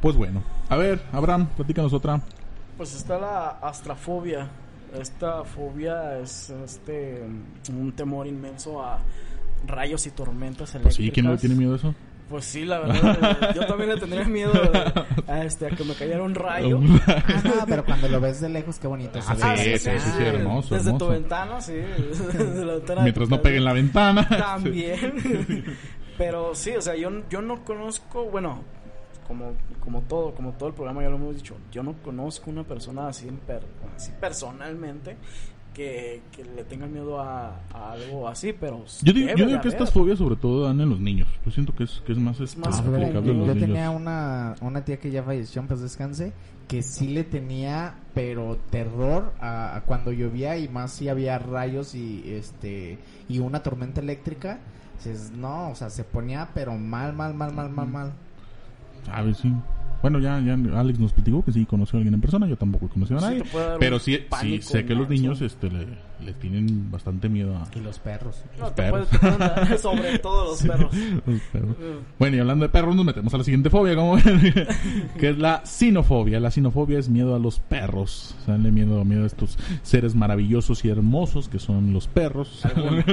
Speaker 2: pues bueno. A ver, Abraham, platícanos otra.
Speaker 3: Pues está la astrafobia. Esta fobia es este un temor inmenso a rayos y tormentas eléctricas.
Speaker 2: Pues sí, ¿quién no le tiene miedo a eso?
Speaker 3: Pues sí, la verdad. yo también le tendría miedo a, este, a que me cayera un rayo.
Speaker 1: Ah, (laughs) pero cuando lo ves de lejos, qué bonito.
Speaker 2: Ah, sí, sí, sí, sí, hermoso,
Speaker 3: Desde
Speaker 2: hermoso.
Speaker 3: tu ventana, sí. (laughs) Desde la ventana de
Speaker 2: Mientras no pegue en la ventana.
Speaker 3: También. (laughs) Pero sí, o sea, yo, yo no conozco, bueno, como, como todo, como todo el programa ya lo hemos dicho, yo no conozco una persona así, en per- así personalmente que, que le tenga miedo a, a algo así, pero
Speaker 2: Yo digo, yo digo que estas fobias sobre todo dan en los niños. Yo siento que es, que es más, este,
Speaker 3: más
Speaker 1: Ah,
Speaker 3: común.
Speaker 2: aplicable en los
Speaker 1: yo
Speaker 2: niños.
Speaker 1: tenía una, una tía que ya falleció, en paz descanse, que sí le tenía, pero terror a, a cuando llovía y más si había rayos y este y una tormenta eléctrica. No, o sea, se ponía pero mal, mal, mal, mal, mal, mal.
Speaker 2: ¿Sabes? Sí. Bueno, ya, ya Alex nos platicó que sí conoció a alguien en persona, yo tampoco he conocido a nadie. pero sí, sí sé que los niños este, le, le tienen bastante miedo a
Speaker 1: Y los perros.
Speaker 3: No,
Speaker 2: Los
Speaker 3: te
Speaker 2: perros. (laughs)
Speaker 3: sobre todo los perros.
Speaker 2: los perros.
Speaker 3: Eh,
Speaker 2: Bueno, y hablando de perros, nos metemos a la siguiente fobia, como ven, (laughs) que es la sinofobia. La sinofobia es miedo a los perros. O sea, le miedo, miedo a estos seres maravillosos y hermosos que son los perros.
Speaker 3: Algunos.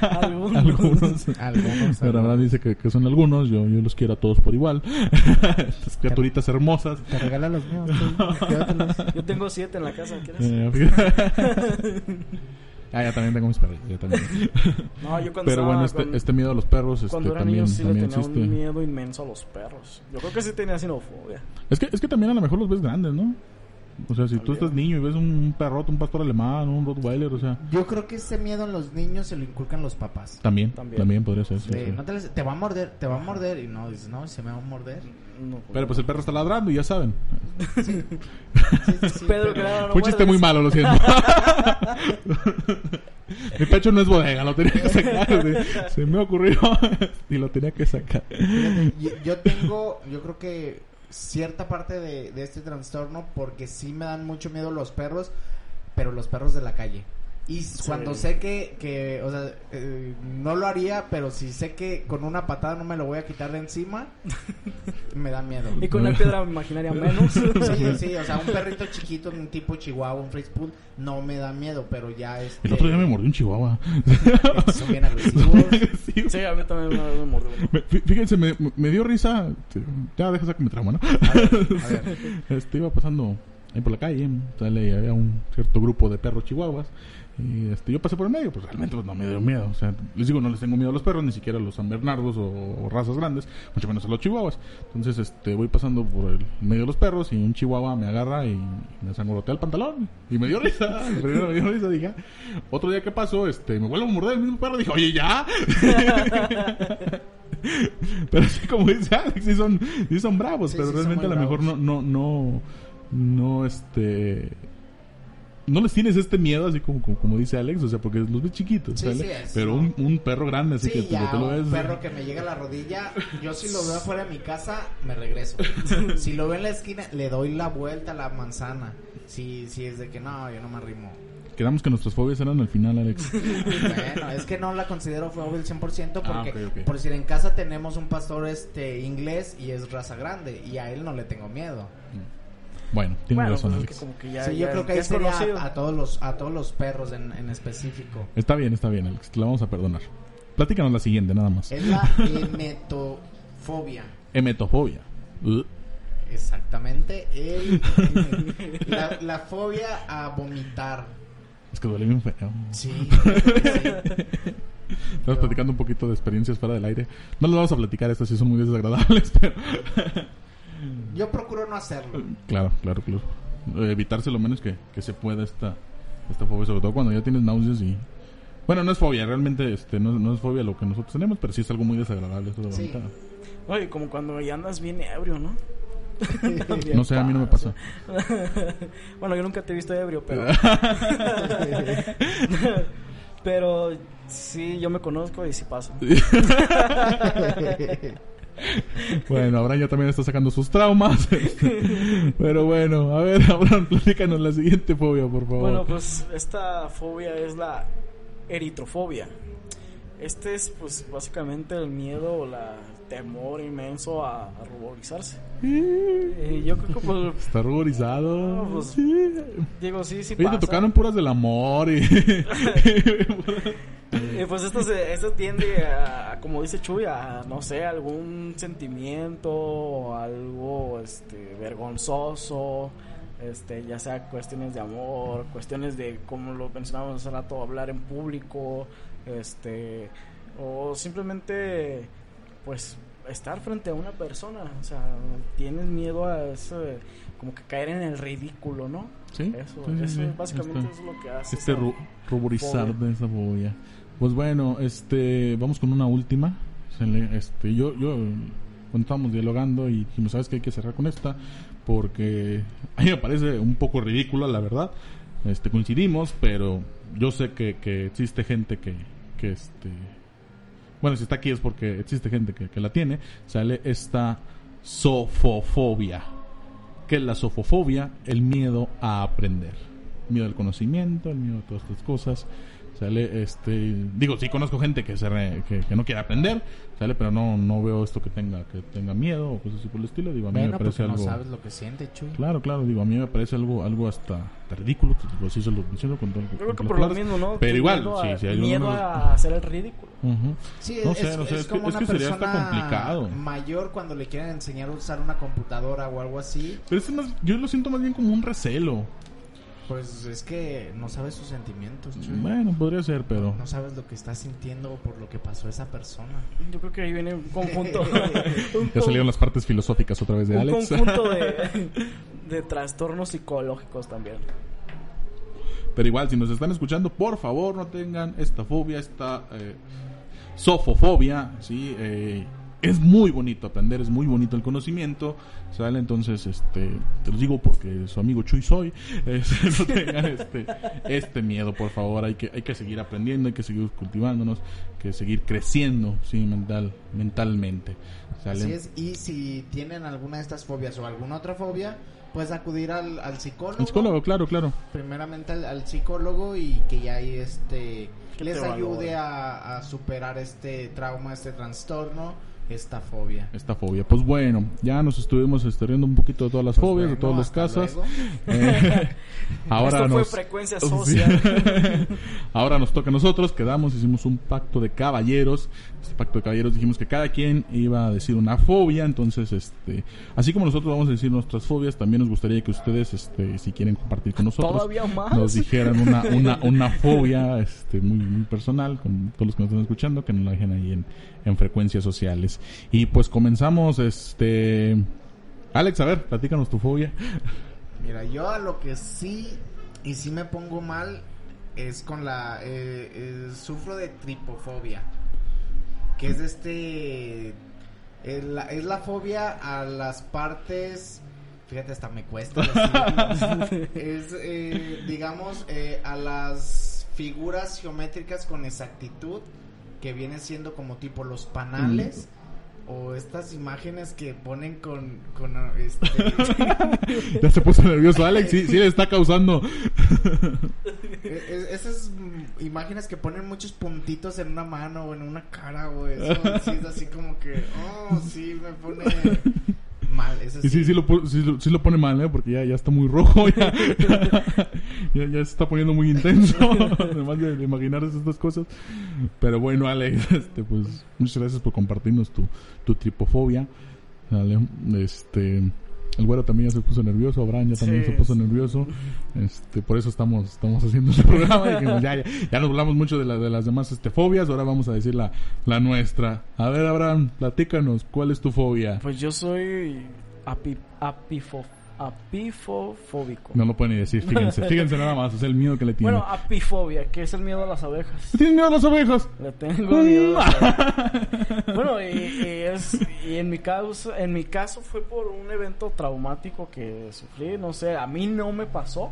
Speaker 3: (laughs)
Speaker 2: algunos.
Speaker 1: Algunos.
Speaker 2: Pero Abraham dice que, que son algunos, yo, yo los quiero a todos por igual. Estas criaturitas hermosas.
Speaker 1: Te regala los míos. tú.
Speaker 3: Yo tengo siete en la casa, ¿quieres?
Speaker 2: Ah, ya también tengo mis perros. ya también. (laughs)
Speaker 3: No, yo cuando
Speaker 2: Pero bueno, este,
Speaker 3: con-
Speaker 2: este miedo a los perros este,
Speaker 3: cuando era
Speaker 2: también,
Speaker 3: niño sí le
Speaker 2: también
Speaker 3: tenía
Speaker 2: existe.
Speaker 3: un miedo inmenso a los perros. Yo creo que sí tenía sinofobia.
Speaker 2: Es que, es que también a lo mejor los ves grandes, ¿no? O sea, si tú estás niño y ves un perrote, un pastor alemán, un rottweiler, o sea,
Speaker 1: Yo creo que ese miedo en los niños se lo inculcan los papás.
Speaker 2: también, también,
Speaker 3: También.
Speaker 2: podría ser. sí,
Speaker 1: no te, les- te va a morder, te va a morder. Y no, dices, no, se me va a morder.
Speaker 3: No,
Speaker 2: Pero pues el perro está ladrando y ya saben.
Speaker 1: Sí, (laughs) sí, sí,
Speaker 3: Pedro,
Speaker 1: pero-
Speaker 3: que no, no
Speaker 2: Fue un chiste muy malo, lo siento. (laughs) Mi pecho no es bodega, lo tenía que sacar. Se, se me ocurrió (laughs) y lo tenía que sacar.
Speaker 1: Fíjate, yo, yo tengo, yo creo que cierta parte de, de este trastorno porque sí me dan mucho miedo los perros, pero los perros de la calle. Y cuando sé que, que o sea, eh, no lo haría, pero si sé que con una patada no me lo voy a quitar de encima, (laughs) me da miedo.
Speaker 3: Y con una piedra imaginaria menos. (laughs)
Speaker 1: Sí, (laughs) sí, o sea, un perrito chiquito, un tipo chihuahua, un Poodle, no me da miedo, pero ya es.
Speaker 2: El otro día me mordió un chihuahua.
Speaker 1: Son bien agresivos.
Speaker 2: Sí,
Speaker 3: Sí, a mí también me mordió
Speaker 2: me- Fíjense, me, me dio risa. Ya deja sacar mi trauma, ¿no?
Speaker 1: A ver, a ver.
Speaker 2: Este iba pasando ahí por la calle, sale había un cierto grupo de perros chihuahuas. Y este, yo pasé por el medio, pues realmente pues, no me dio miedo. O sea, les digo, no les tengo miedo a los perros, ni siquiera a los San Bernardos o, o razas grandes, mucho menos a los chihuahuas. Entonces, este, voy pasando por el medio de los perros y un chihuahua me agarra y me sangolotea el pantalón. Y me dio risa. (laughs) Primero me dio risa, dije. "Ah". Otro día que pasó, este, me vuelvo a morder el mismo perro, dije, oye, ya. (laughs) pero sí, como dice Alex, sí son, sí son bravos,
Speaker 1: Sí,
Speaker 2: pero
Speaker 1: sí,
Speaker 2: realmente a lo mejor no, no, no, no, este, no les tienes este miedo así como, como, como dice Alex, o sea, porque los ves chiquitos,
Speaker 1: Sí, sí, es,
Speaker 2: pero un, un perro grande, así que
Speaker 1: Sí,
Speaker 2: tú,
Speaker 1: ya,
Speaker 2: tú lo ves.
Speaker 1: un perro que me llega a la rodilla, yo si lo veo afuera de mi casa, me regreso. (laughs) si lo veo en la esquina, le doy la vuelta a la manzana. Si, si es de que no, yo no me arrimo.
Speaker 2: Quedamos que nuestras fobias eran al final, Alex. (laughs)
Speaker 1: Bueno, es que no la considero fobia al 100% porque,
Speaker 2: Ah, ok, ok.
Speaker 1: por decir, en casa tenemos un pastor este inglés y es raza grande y a él no le tengo miedo.
Speaker 2: Bueno, tienes
Speaker 3: Bueno,
Speaker 2: razón,
Speaker 3: pues es
Speaker 2: Alex.
Speaker 3: que como que ya,
Speaker 1: sí,
Speaker 3: ya-
Speaker 1: yo creo que ahí
Speaker 3: es
Speaker 1: sería
Speaker 3: conocido.
Speaker 1: a, a todos los a todos los perros en, en específico.
Speaker 2: Está bien, está bien, Alex, te la vamos a perdonar. Platícanos la siguiente, nada más.
Speaker 1: Es la (laughs) emetofobia.
Speaker 2: Emetofobia. Uh,
Speaker 1: Exactamente. El, (laughs) la, la fobia a vomitar.
Speaker 2: es que duele bien feo.
Speaker 1: Sí. (laughs) sí.
Speaker 2: Estamos platicando un poquito de experiencias fuera del aire. No les vamos a platicar, estas sí son muy desagradables, pero...
Speaker 1: Yo procuro no hacerlo.
Speaker 2: Claro, claro, claro. Evitarse lo menos que, que se pueda esta, esta fobia, sobre todo cuando ya tienes náuseas y... Bueno, no es fobia, realmente este, no, no es fobia lo que nosotros tenemos, pero sí es algo muy desagradable esto de
Speaker 1: Sí.
Speaker 2: vomitar.
Speaker 3: Oye, como cuando ya andas bien ebrio, ¿no?
Speaker 2: No sé, a mí no me pasa. (laughs)
Speaker 3: bueno, yo nunca te he visto ebrio, pero... (laughs) (laughs) pero sí, yo me conozco y sí pasa. (laughs)
Speaker 2: Bueno, Abraham ya también está sacando sus traumas. (laughs) pero bueno, a ver, (laughs) Abraham, platícanos la siguiente fobia, por favor.
Speaker 3: Bueno, pues esta fobia es la eritrofobia. Este es pues básicamente el miedo o la temor inmenso a, a ruborizarse. Eh, yo creo que pues,
Speaker 2: Está ruborizado.
Speaker 3: No, pues,
Speaker 2: sí.
Speaker 3: digo, sí, sí
Speaker 2: Oye, te
Speaker 3: pasa.
Speaker 2: tocaron puras del amor y... (laughs)
Speaker 3: Eh, pues esto, se, esto tiende a, como dice Chuy, a, no sé, algún sentimiento, algo este, vergonzoso, este, ya sea cuestiones de amor, cuestiones de, como lo mencionábamos hace rato, hablar en público, este, o simplemente, pues, estar frente a una persona, o sea, tienes miedo a eso, de como que caer en el ridículo, ¿no?
Speaker 2: Sí,
Speaker 3: Eso,
Speaker 2: sí,
Speaker 3: eso
Speaker 2: sí,
Speaker 3: básicamente
Speaker 2: este-
Speaker 3: es lo que hace.
Speaker 2: este ru- ruborizar
Speaker 3: fobia.
Speaker 2: de esa fobia. Pues bueno, este, vamos con una última. Este, yo, yo, cuando estábamos dialogando y dijimos, sabes que hay que cerrar con esta porque (laughs) a mí me parece un poco ridícula, la verdad. Este, coincidimos, pero yo sé que, que existe gente que, que este, bueno, si está aquí es porque existe gente que, que la tiene. Sale esta sofofobia. ¿Qué es la sofofobia? El miedo a aprender. Miedo al conocimiento, el miedo a todas estas cosas. ¿Sale? Este, digo, sí conozco gente que, se re- que, que no quiere aprender, ¿sale? Pero no, no veo esto que tenga, que tenga miedo o cosas así por el estilo. Digo, a mí me
Speaker 1: Bueno,
Speaker 2: parece
Speaker 1: porque no
Speaker 2: algo...
Speaker 1: sabes lo que siente, Chuy.
Speaker 2: Claro, claro, digo, a mí me parece algo, algo hasta, hasta ridículo, pues, digo, así se lo diciendo con todo
Speaker 3: Yo creo
Speaker 2: con
Speaker 3: que por lo mismo, ¿no?
Speaker 2: Pero igual,
Speaker 3: miedo
Speaker 2: sí,
Speaker 3: a,
Speaker 2: sí, hay
Speaker 3: miedo
Speaker 2: unos-
Speaker 3: a hacer el ridículo.
Speaker 2: Ujú.
Speaker 1: Sí,
Speaker 2: No
Speaker 1: es,
Speaker 2: sé, no sé,
Speaker 1: es
Speaker 2: es
Speaker 1: como
Speaker 2: es
Speaker 1: una
Speaker 2: que sería hasta
Speaker 1: persona
Speaker 2: complicado.
Speaker 1: mayor cuando le quieren enseñar a usar una computadora o algo así.
Speaker 2: Pero este más, yo lo siento más bien como un recelo.
Speaker 1: Pues es que no sabes sus sentimientos, Chuy.
Speaker 2: Bueno, podría ser, pero...
Speaker 1: No sabes lo que está sintiendo por lo que pasó esa persona.
Speaker 3: Yo creo que ahí viene un conjunto. (laughs) un
Speaker 2: Ya salieron las partes filosóficas otra vez de
Speaker 3: un
Speaker 2: Alex.
Speaker 3: conjunto de, (laughs) de trastornos psicológicos también.
Speaker 2: Pero igual, si nos están escuchando, por favor no tengan esta fobia, esta eh, sofofobia, ¿sí? Eh, es muy bonito aprender, es muy bonito el conocimiento, ¿sale? Entonces, este, te lo digo porque su amigo Chuy soy, (laughs) este, no tengan este, este miedo, por favor, hay que, hay que seguir aprendiendo, hay que seguir cultivándonos, que seguir creciendo, ¿sí? Mental, mentalmente, ¿sale?
Speaker 1: Así es, y si tienen alguna de estas fobias o alguna otra fobia, pues acudir al, al psicólogo.
Speaker 2: El psicólogo, claro, claro.
Speaker 1: Primeramente al, al psicólogo y que ya ahí este
Speaker 3: Que
Speaker 1: les ayude a superar este trauma, este trastorno, esta fobia.
Speaker 2: Esta fobia. Pues bueno, ya nos estuvimos riendo un poquito de todas las
Speaker 1: Pues
Speaker 2: fobias, de todas las casas. Eh, (laughs) ahora
Speaker 3: Esto fue
Speaker 2: nos
Speaker 3: frecuencia social. (laughs)
Speaker 2: ahora nos toca a nosotros, quedamos, hicimos un pacto de caballeros. Este pacto de caballeros dijimos que cada quien iba a decir una fobia, entonces este, así como nosotros vamos a decir nuestras fobias, también nos gustaría que ustedes este si quieren compartir con nosotros nos dijeran una, una, una fobia este, muy, muy personal con todos los que nos están escuchando, que nos la dejen ahí en, en frecuencias sociales. Y pues comenzamos, este... Alex, a ver, platícanos tu fobia.
Speaker 1: Mira, yo a lo que sí y sí me pongo mal es con la eh, eh, sufro de tripofobia, que es este es la, es la fobia a las partes fíjate hasta me cuesta decirlo. (laughs) es eh, digamos eh, a las figuras geométricas con exactitud que viene siendo como tipo los panales o estas imágenes que ponen con con este (laughs)
Speaker 2: ya se puso nervioso Alex, sí, sí le está causando...
Speaker 1: E- e- esas imágenes que ponen muchos puntitos en una mano o en una cara o eso, sí es así como que, oh, sí, me pone mal. Eso
Speaker 2: Y sí, sí lo, sí, lo- sí lo pone mal, ¿eh? Porque ya, ya está muy rojo, (laughs) ya, ya, ya se está poniendo muy intenso, (laughs) además de, de imaginarse estas cosas. Pero bueno, Alex, (laughs) este, pues muchas gracias por compartirnos tu, tu tripofobia. ¿vale? Este, el güero también ya se puso nervioso, Abraham ya también
Speaker 3: Sí.
Speaker 2: se puso nervioso. Este, por eso estamos, estamos haciendo este (laughs) programa. Dijimos, ya, ya, ya nos hablamos mucho de, la- de las demás este, fobias, ahora vamos a decir la, la nuestra. A ver, Abraham, platícanos, ¿cuál es tu fobia?
Speaker 3: Pues yo soy api, apifo, apifofóbico.
Speaker 2: No lo pueden ni decir, fíjense, (laughs) fíjense nada más, es el miedo que le tiene.
Speaker 3: Bueno, apifobia, que es el miedo a las abejas.
Speaker 2: ¿Tienes miedo a las ovejas?
Speaker 3: Le tengo miedo. a las abejas. (laughs) bueno, y, y es y en mi caso, en mi caso fue por un evento traumático que sufrí, no sé, a mí no me pasó.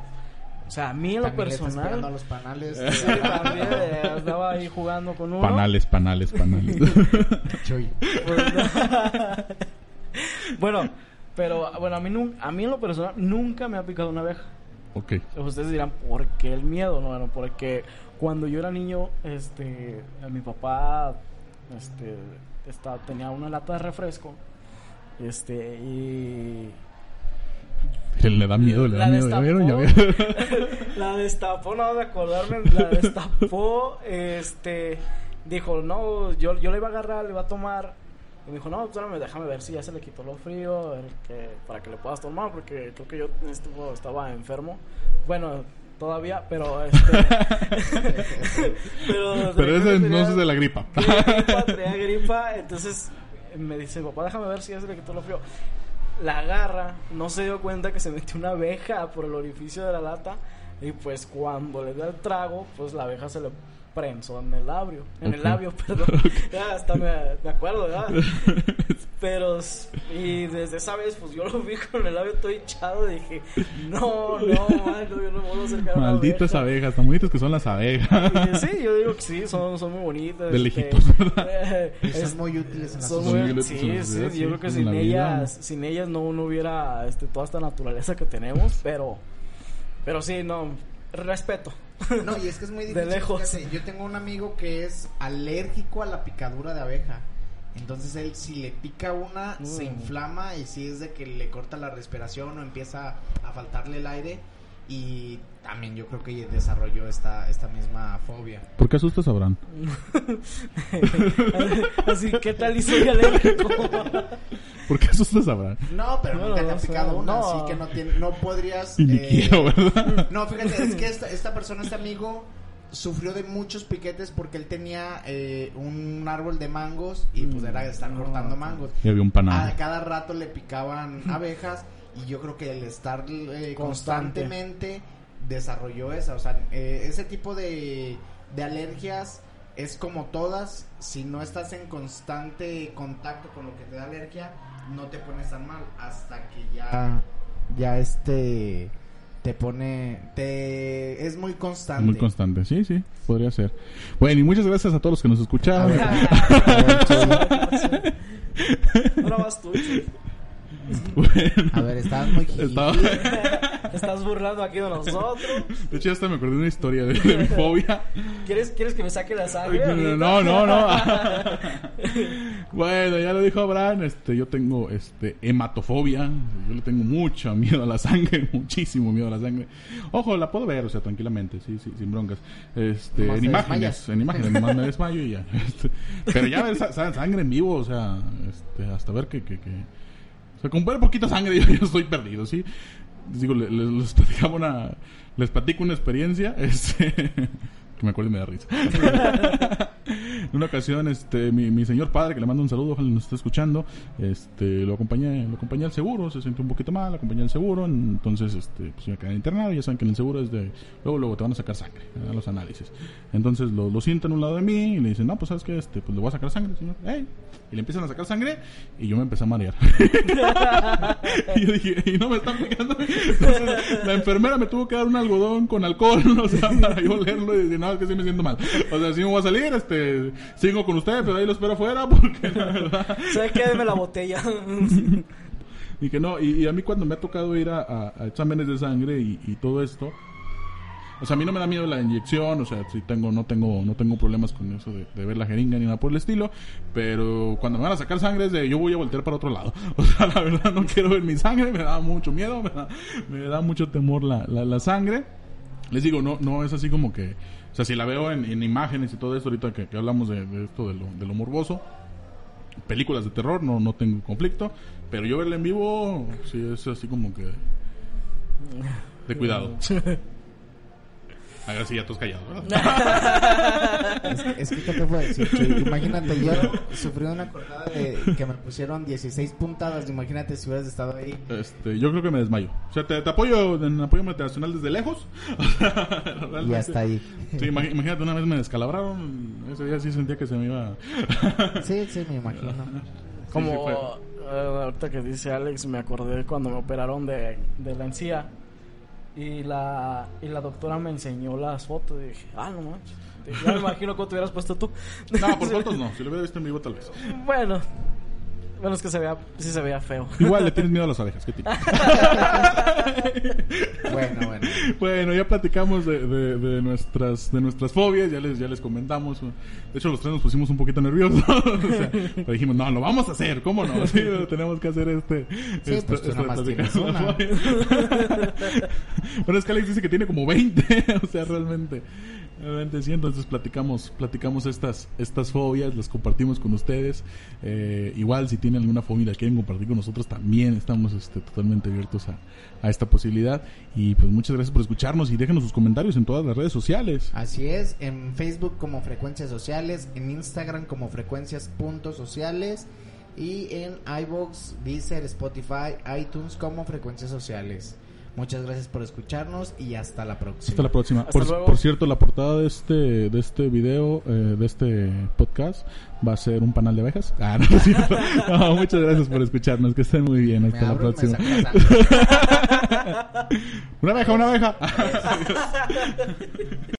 Speaker 3: O sea, a mí en lo
Speaker 1: a
Speaker 3: personal
Speaker 1: los panales. (laughs)
Speaker 3: sí, también eh, andaba ahí jugando con uno.
Speaker 2: Panales, panales, panales.
Speaker 1: Chuy.
Speaker 3: Pues, bueno, pero bueno, a mí, nun- a mí en lo personal nunca me ha picado una abeja.
Speaker 2: ok.
Speaker 3: Ustedes dirán, ¿por qué el miedo? No, bueno, porque cuando yo era niño, este, mi papá, este, esta- tenía una lata de refresco, este, y
Speaker 2: le da miedo, le da miedo. ¿Ya vieron? ¿Ya vieron? (laughs)
Speaker 3: la destapó, no de acordarme, la destapó, este, dijo, no, yo, yo le iba a agarrar, le iba a tomar, y me dijo, no, espérame, déjame ver si ya se le quitó lo frío, que, para que le puedas tomar, porque creo que yo estuvo, estaba enfermo, bueno, todavía, pero este, (laughs) pero,
Speaker 2: Pero ese no
Speaker 3: tenía-
Speaker 2: es de la gripa.
Speaker 3: gripa, traía gripa, entonces me dice, papá, déjame ver si ya se le quitó lo frío. La agarra, no se dio cuenta que se metió una abeja por el orificio de la lata y pues cuando le da el trago, pues la abeja se le prenso en el labio, en el
Speaker 2: Ok.
Speaker 3: labio, (laughs) perdón. Ya, hasta me, me acuerdo, ¿verdad? (laughs) Pero, y desde esa vez, pues yo lo vi con el labio todo hinchado y dije, no, no, man, no, yo no me voy a acercar a una
Speaker 2: Malditas
Speaker 3: abeja.
Speaker 2: abejas, tan bonitas que son las abejas.
Speaker 3: Y Sí, yo digo que sí, son, son muy bonitas.
Speaker 2: De
Speaker 3: este,
Speaker 2: lejitos, ¿verdad?
Speaker 3: eh, (laughs)
Speaker 1: son muy útiles en la
Speaker 3: son
Speaker 2: Son
Speaker 3: muy- sí,
Speaker 2: la
Speaker 3: sí,
Speaker 2: sociedad,
Speaker 3: yo
Speaker 2: sí,
Speaker 3: creo que sin
Speaker 2: vida.
Speaker 3: ellas, sin ellas no, no hubiera este, toda esta naturaleza que tenemos, pero, pero sí, no, respeto. (laughs)
Speaker 1: No, y es que es muy
Speaker 3: De
Speaker 1: difícil.
Speaker 3: lejos.
Speaker 1: fíjate, yo tengo un amigo que es alérgico a la picadura de abeja. Entonces él si le pica una se
Speaker 3: Mm.
Speaker 1: inflama y si es de que le corta la respiración o empieza a faltarle el aire y también yo creo que desarrolló esta esta misma fobia.
Speaker 2: ¿Por qué asustas a Abraham? (laughs)
Speaker 3: Así, ¿qué tal y soy alérgico?
Speaker 2: ¿Por qué asustas a Abraham?
Speaker 1: No, pero
Speaker 3: No,
Speaker 1: nunca te ha picado una,
Speaker 3: no.
Speaker 1: así que no tiene, no podrías
Speaker 2: Y ni
Speaker 1: eh,
Speaker 2: quiero, ¿verdad? (laughs)
Speaker 1: No, fíjate, es que esta, esta persona, este amigo, sufrió de muchos piquetes porque él tenía eh, un árbol de mangos y pues era de estar
Speaker 3: No.
Speaker 1: cortando mangos.
Speaker 2: Y había un
Speaker 1: A
Speaker 2: panal.
Speaker 1: cada rato le picaban abejas y yo creo que el estar eh,
Speaker 3: Constante.
Speaker 1: constantemente desarrolló esa. O sea, eh, ese tipo de, de alergias es como todas. Si no estás en constante contacto con lo que te da alergia, no te pones tan mal hasta que ya, ya este te pone, te es muy constante.
Speaker 2: Muy constante, sí, sí, podría ser. Bueno, y muchas gracias a todos los que nos escucharon. (laughs)
Speaker 3: Ahora (laughs) vas tú. (laughs)
Speaker 2: Bueno,
Speaker 1: A ver, estabas muy
Speaker 2: estaba- (laughs)
Speaker 3: Estás burlando aquí de nosotros.
Speaker 2: De hecho, hasta me acordé de una historia de, de mi fobia.
Speaker 3: ¿Quieres, ¿Quieres que me saque la sangre? ahorita?
Speaker 2: No, no, no. bueno, ya lo dijo Abraham, este, yo tengo este hematofobia, yo le tengo mucho miedo a la sangre, (laughs) muchísimo miedo a la sangre. Ojo, la puedo ver, o sea, tranquilamente, sí, sí, sin broncas. Este, en imágenes,
Speaker 1: desmayas.
Speaker 2: en imágenes, nomás me desmayo y ya. Este, pero ya ver sa- sa- sangre en vivo, o sea, este, hasta ver que, que, que sea, con ver poquita sangre (laughs) yo, yo estoy perdido, ¿sí? Digo, le- le- les, platicaba una, les platico una experiencia, (laughs) este, que me acuerdo y me da risa. (laughs) en una ocasión, este, mi, mi señor padre, que le mando un saludo, ojalá nos esté escuchando, este, lo acompañé, lo acompañé al seguro, se sintió un poquito mal, acompañé al seguro, entonces, este, pues me quedé internado, ya saben que en el seguro es de, luego, luego te van a sacar sangre, a los análisis. Entonces lo, lo sientan a un lado de mí y le dicen, no, pues sabes que este, pues le voy a sacar sangre, señor. "Ey". Y le empiezan a sacar sangre y yo me empecé a marear. (laughs) y yo dije, y no me están picando. Entonces, la enfermera me tuvo que dar un algodón con alcohol, (laughs) o sea, para yo leerlo y decir, no, es que sí me siento mal. O sea, sí me voy a salir, este, sigo con usted, pero ahí lo espero afuera (laughs) porque la verdad.
Speaker 3: ¿Sabes qué? Deme la botella. (laughs)
Speaker 2: Y que no, y, y a mí cuando me ha tocado ir a, a- a exámenes de sangre y, y todo esto, o sea, a mí no me da miedo la inyección, o sea, si tengo, no tengo, no tengo problemas con eso de, de ver la jeringa ni nada por el estilo, pero cuando me van a sacar sangre es de yo voy a voltear para otro lado. (laughs) O sea, la verdad no quiero ver mi sangre, me da mucho miedo, me da, me da mucho temor la, la, la sangre. Les digo, no, no es así como que, o sea, si la veo en, en imágenes y todo esto ahorita que, que hablamos de, de esto de lo, de lo morboso, películas de terror, no, no tengo conflicto, pero yo verla en vivo, sí es así como que de cuidado. (laughs) A ver si ya todos callados, ¿verdad? (laughs)
Speaker 1: Es que, es que ¿qué te puedo decir, Chuy? Imagínate, yo sufrí una cortada de que me pusieron 16 puntadas. Imagínate si hubieras estado ahí.
Speaker 2: Este, yo creo que me desmayo. O sea, te, te apoyo en apoyo internacional desde lejos.
Speaker 1: Y hasta ahí.
Speaker 2: Sí, imag- imagínate, una vez me descalabraron. Ese día sí sentía que se me iba.
Speaker 1: Sí, sí, me imagino.
Speaker 3: Como
Speaker 2: Sí, sí
Speaker 3: eh, ahorita que dice Alex, me acordé cuando me operaron de, de la encía y la, y la doctora me enseñó las fotos y dije, ah, no manches. (laughs) Ya me imagino cómo te hubieras puesto tú.
Speaker 2: No, por (laughs) fotos no. Si lo hubiera visto en vivo, tal vez.
Speaker 3: Bueno, bueno, es que se veía, sí se veía feo.
Speaker 2: Igual le tienes miedo a las orejas. ¿Qué? (laughs)
Speaker 1: Bueno, bueno.
Speaker 2: Bueno, ya platicamos de, de, de nuestras de nuestras fobias, ya les ya les comentamos. De hecho, los tres nos pusimos un poquito nerviosos. (laughs) O sea, pero dijimos, no, lo vamos a hacer, ¿cómo no? Sí, tenemos que hacer este.
Speaker 1: Sí,
Speaker 2: esta-
Speaker 1: pues tú
Speaker 2: esta
Speaker 1: tienes una.
Speaker 2: fobias. (laughs) bueno, es que Alex dice que tiene como 20, o sea, realmente. Sí, entonces platicamos, platicamos estas, estas fobias, las compartimos con ustedes. Eh, igual si tienen alguna fobia y la quieren compartir con nosotros, también estamos este, totalmente abiertos a, a esta posibilidad. Y pues muchas gracias por escucharnos y déjenos sus comentarios en todas las redes sociales.
Speaker 1: Así es, en Facebook como Frecuencias Sociales, en Instagram como Frecuencias Puntos Sociales y en iBox, Deezer, Spotify, iTunes como Frecuencias Sociales. Muchas gracias por escucharnos y hasta la próxima.
Speaker 2: Hasta la próxima.
Speaker 3: Hasta
Speaker 2: Por,
Speaker 3: luego.
Speaker 2: por cierto, la portada de este de este video, eh, de este podcast, va a ser un panal de abejas. Ah, (laughs) no, es cierto. No, muchas gracias por escucharnos. Que estén muy bien.
Speaker 1: Me
Speaker 2: Hasta la próxima. (laughs) Una abeja, una abeja. (laughs)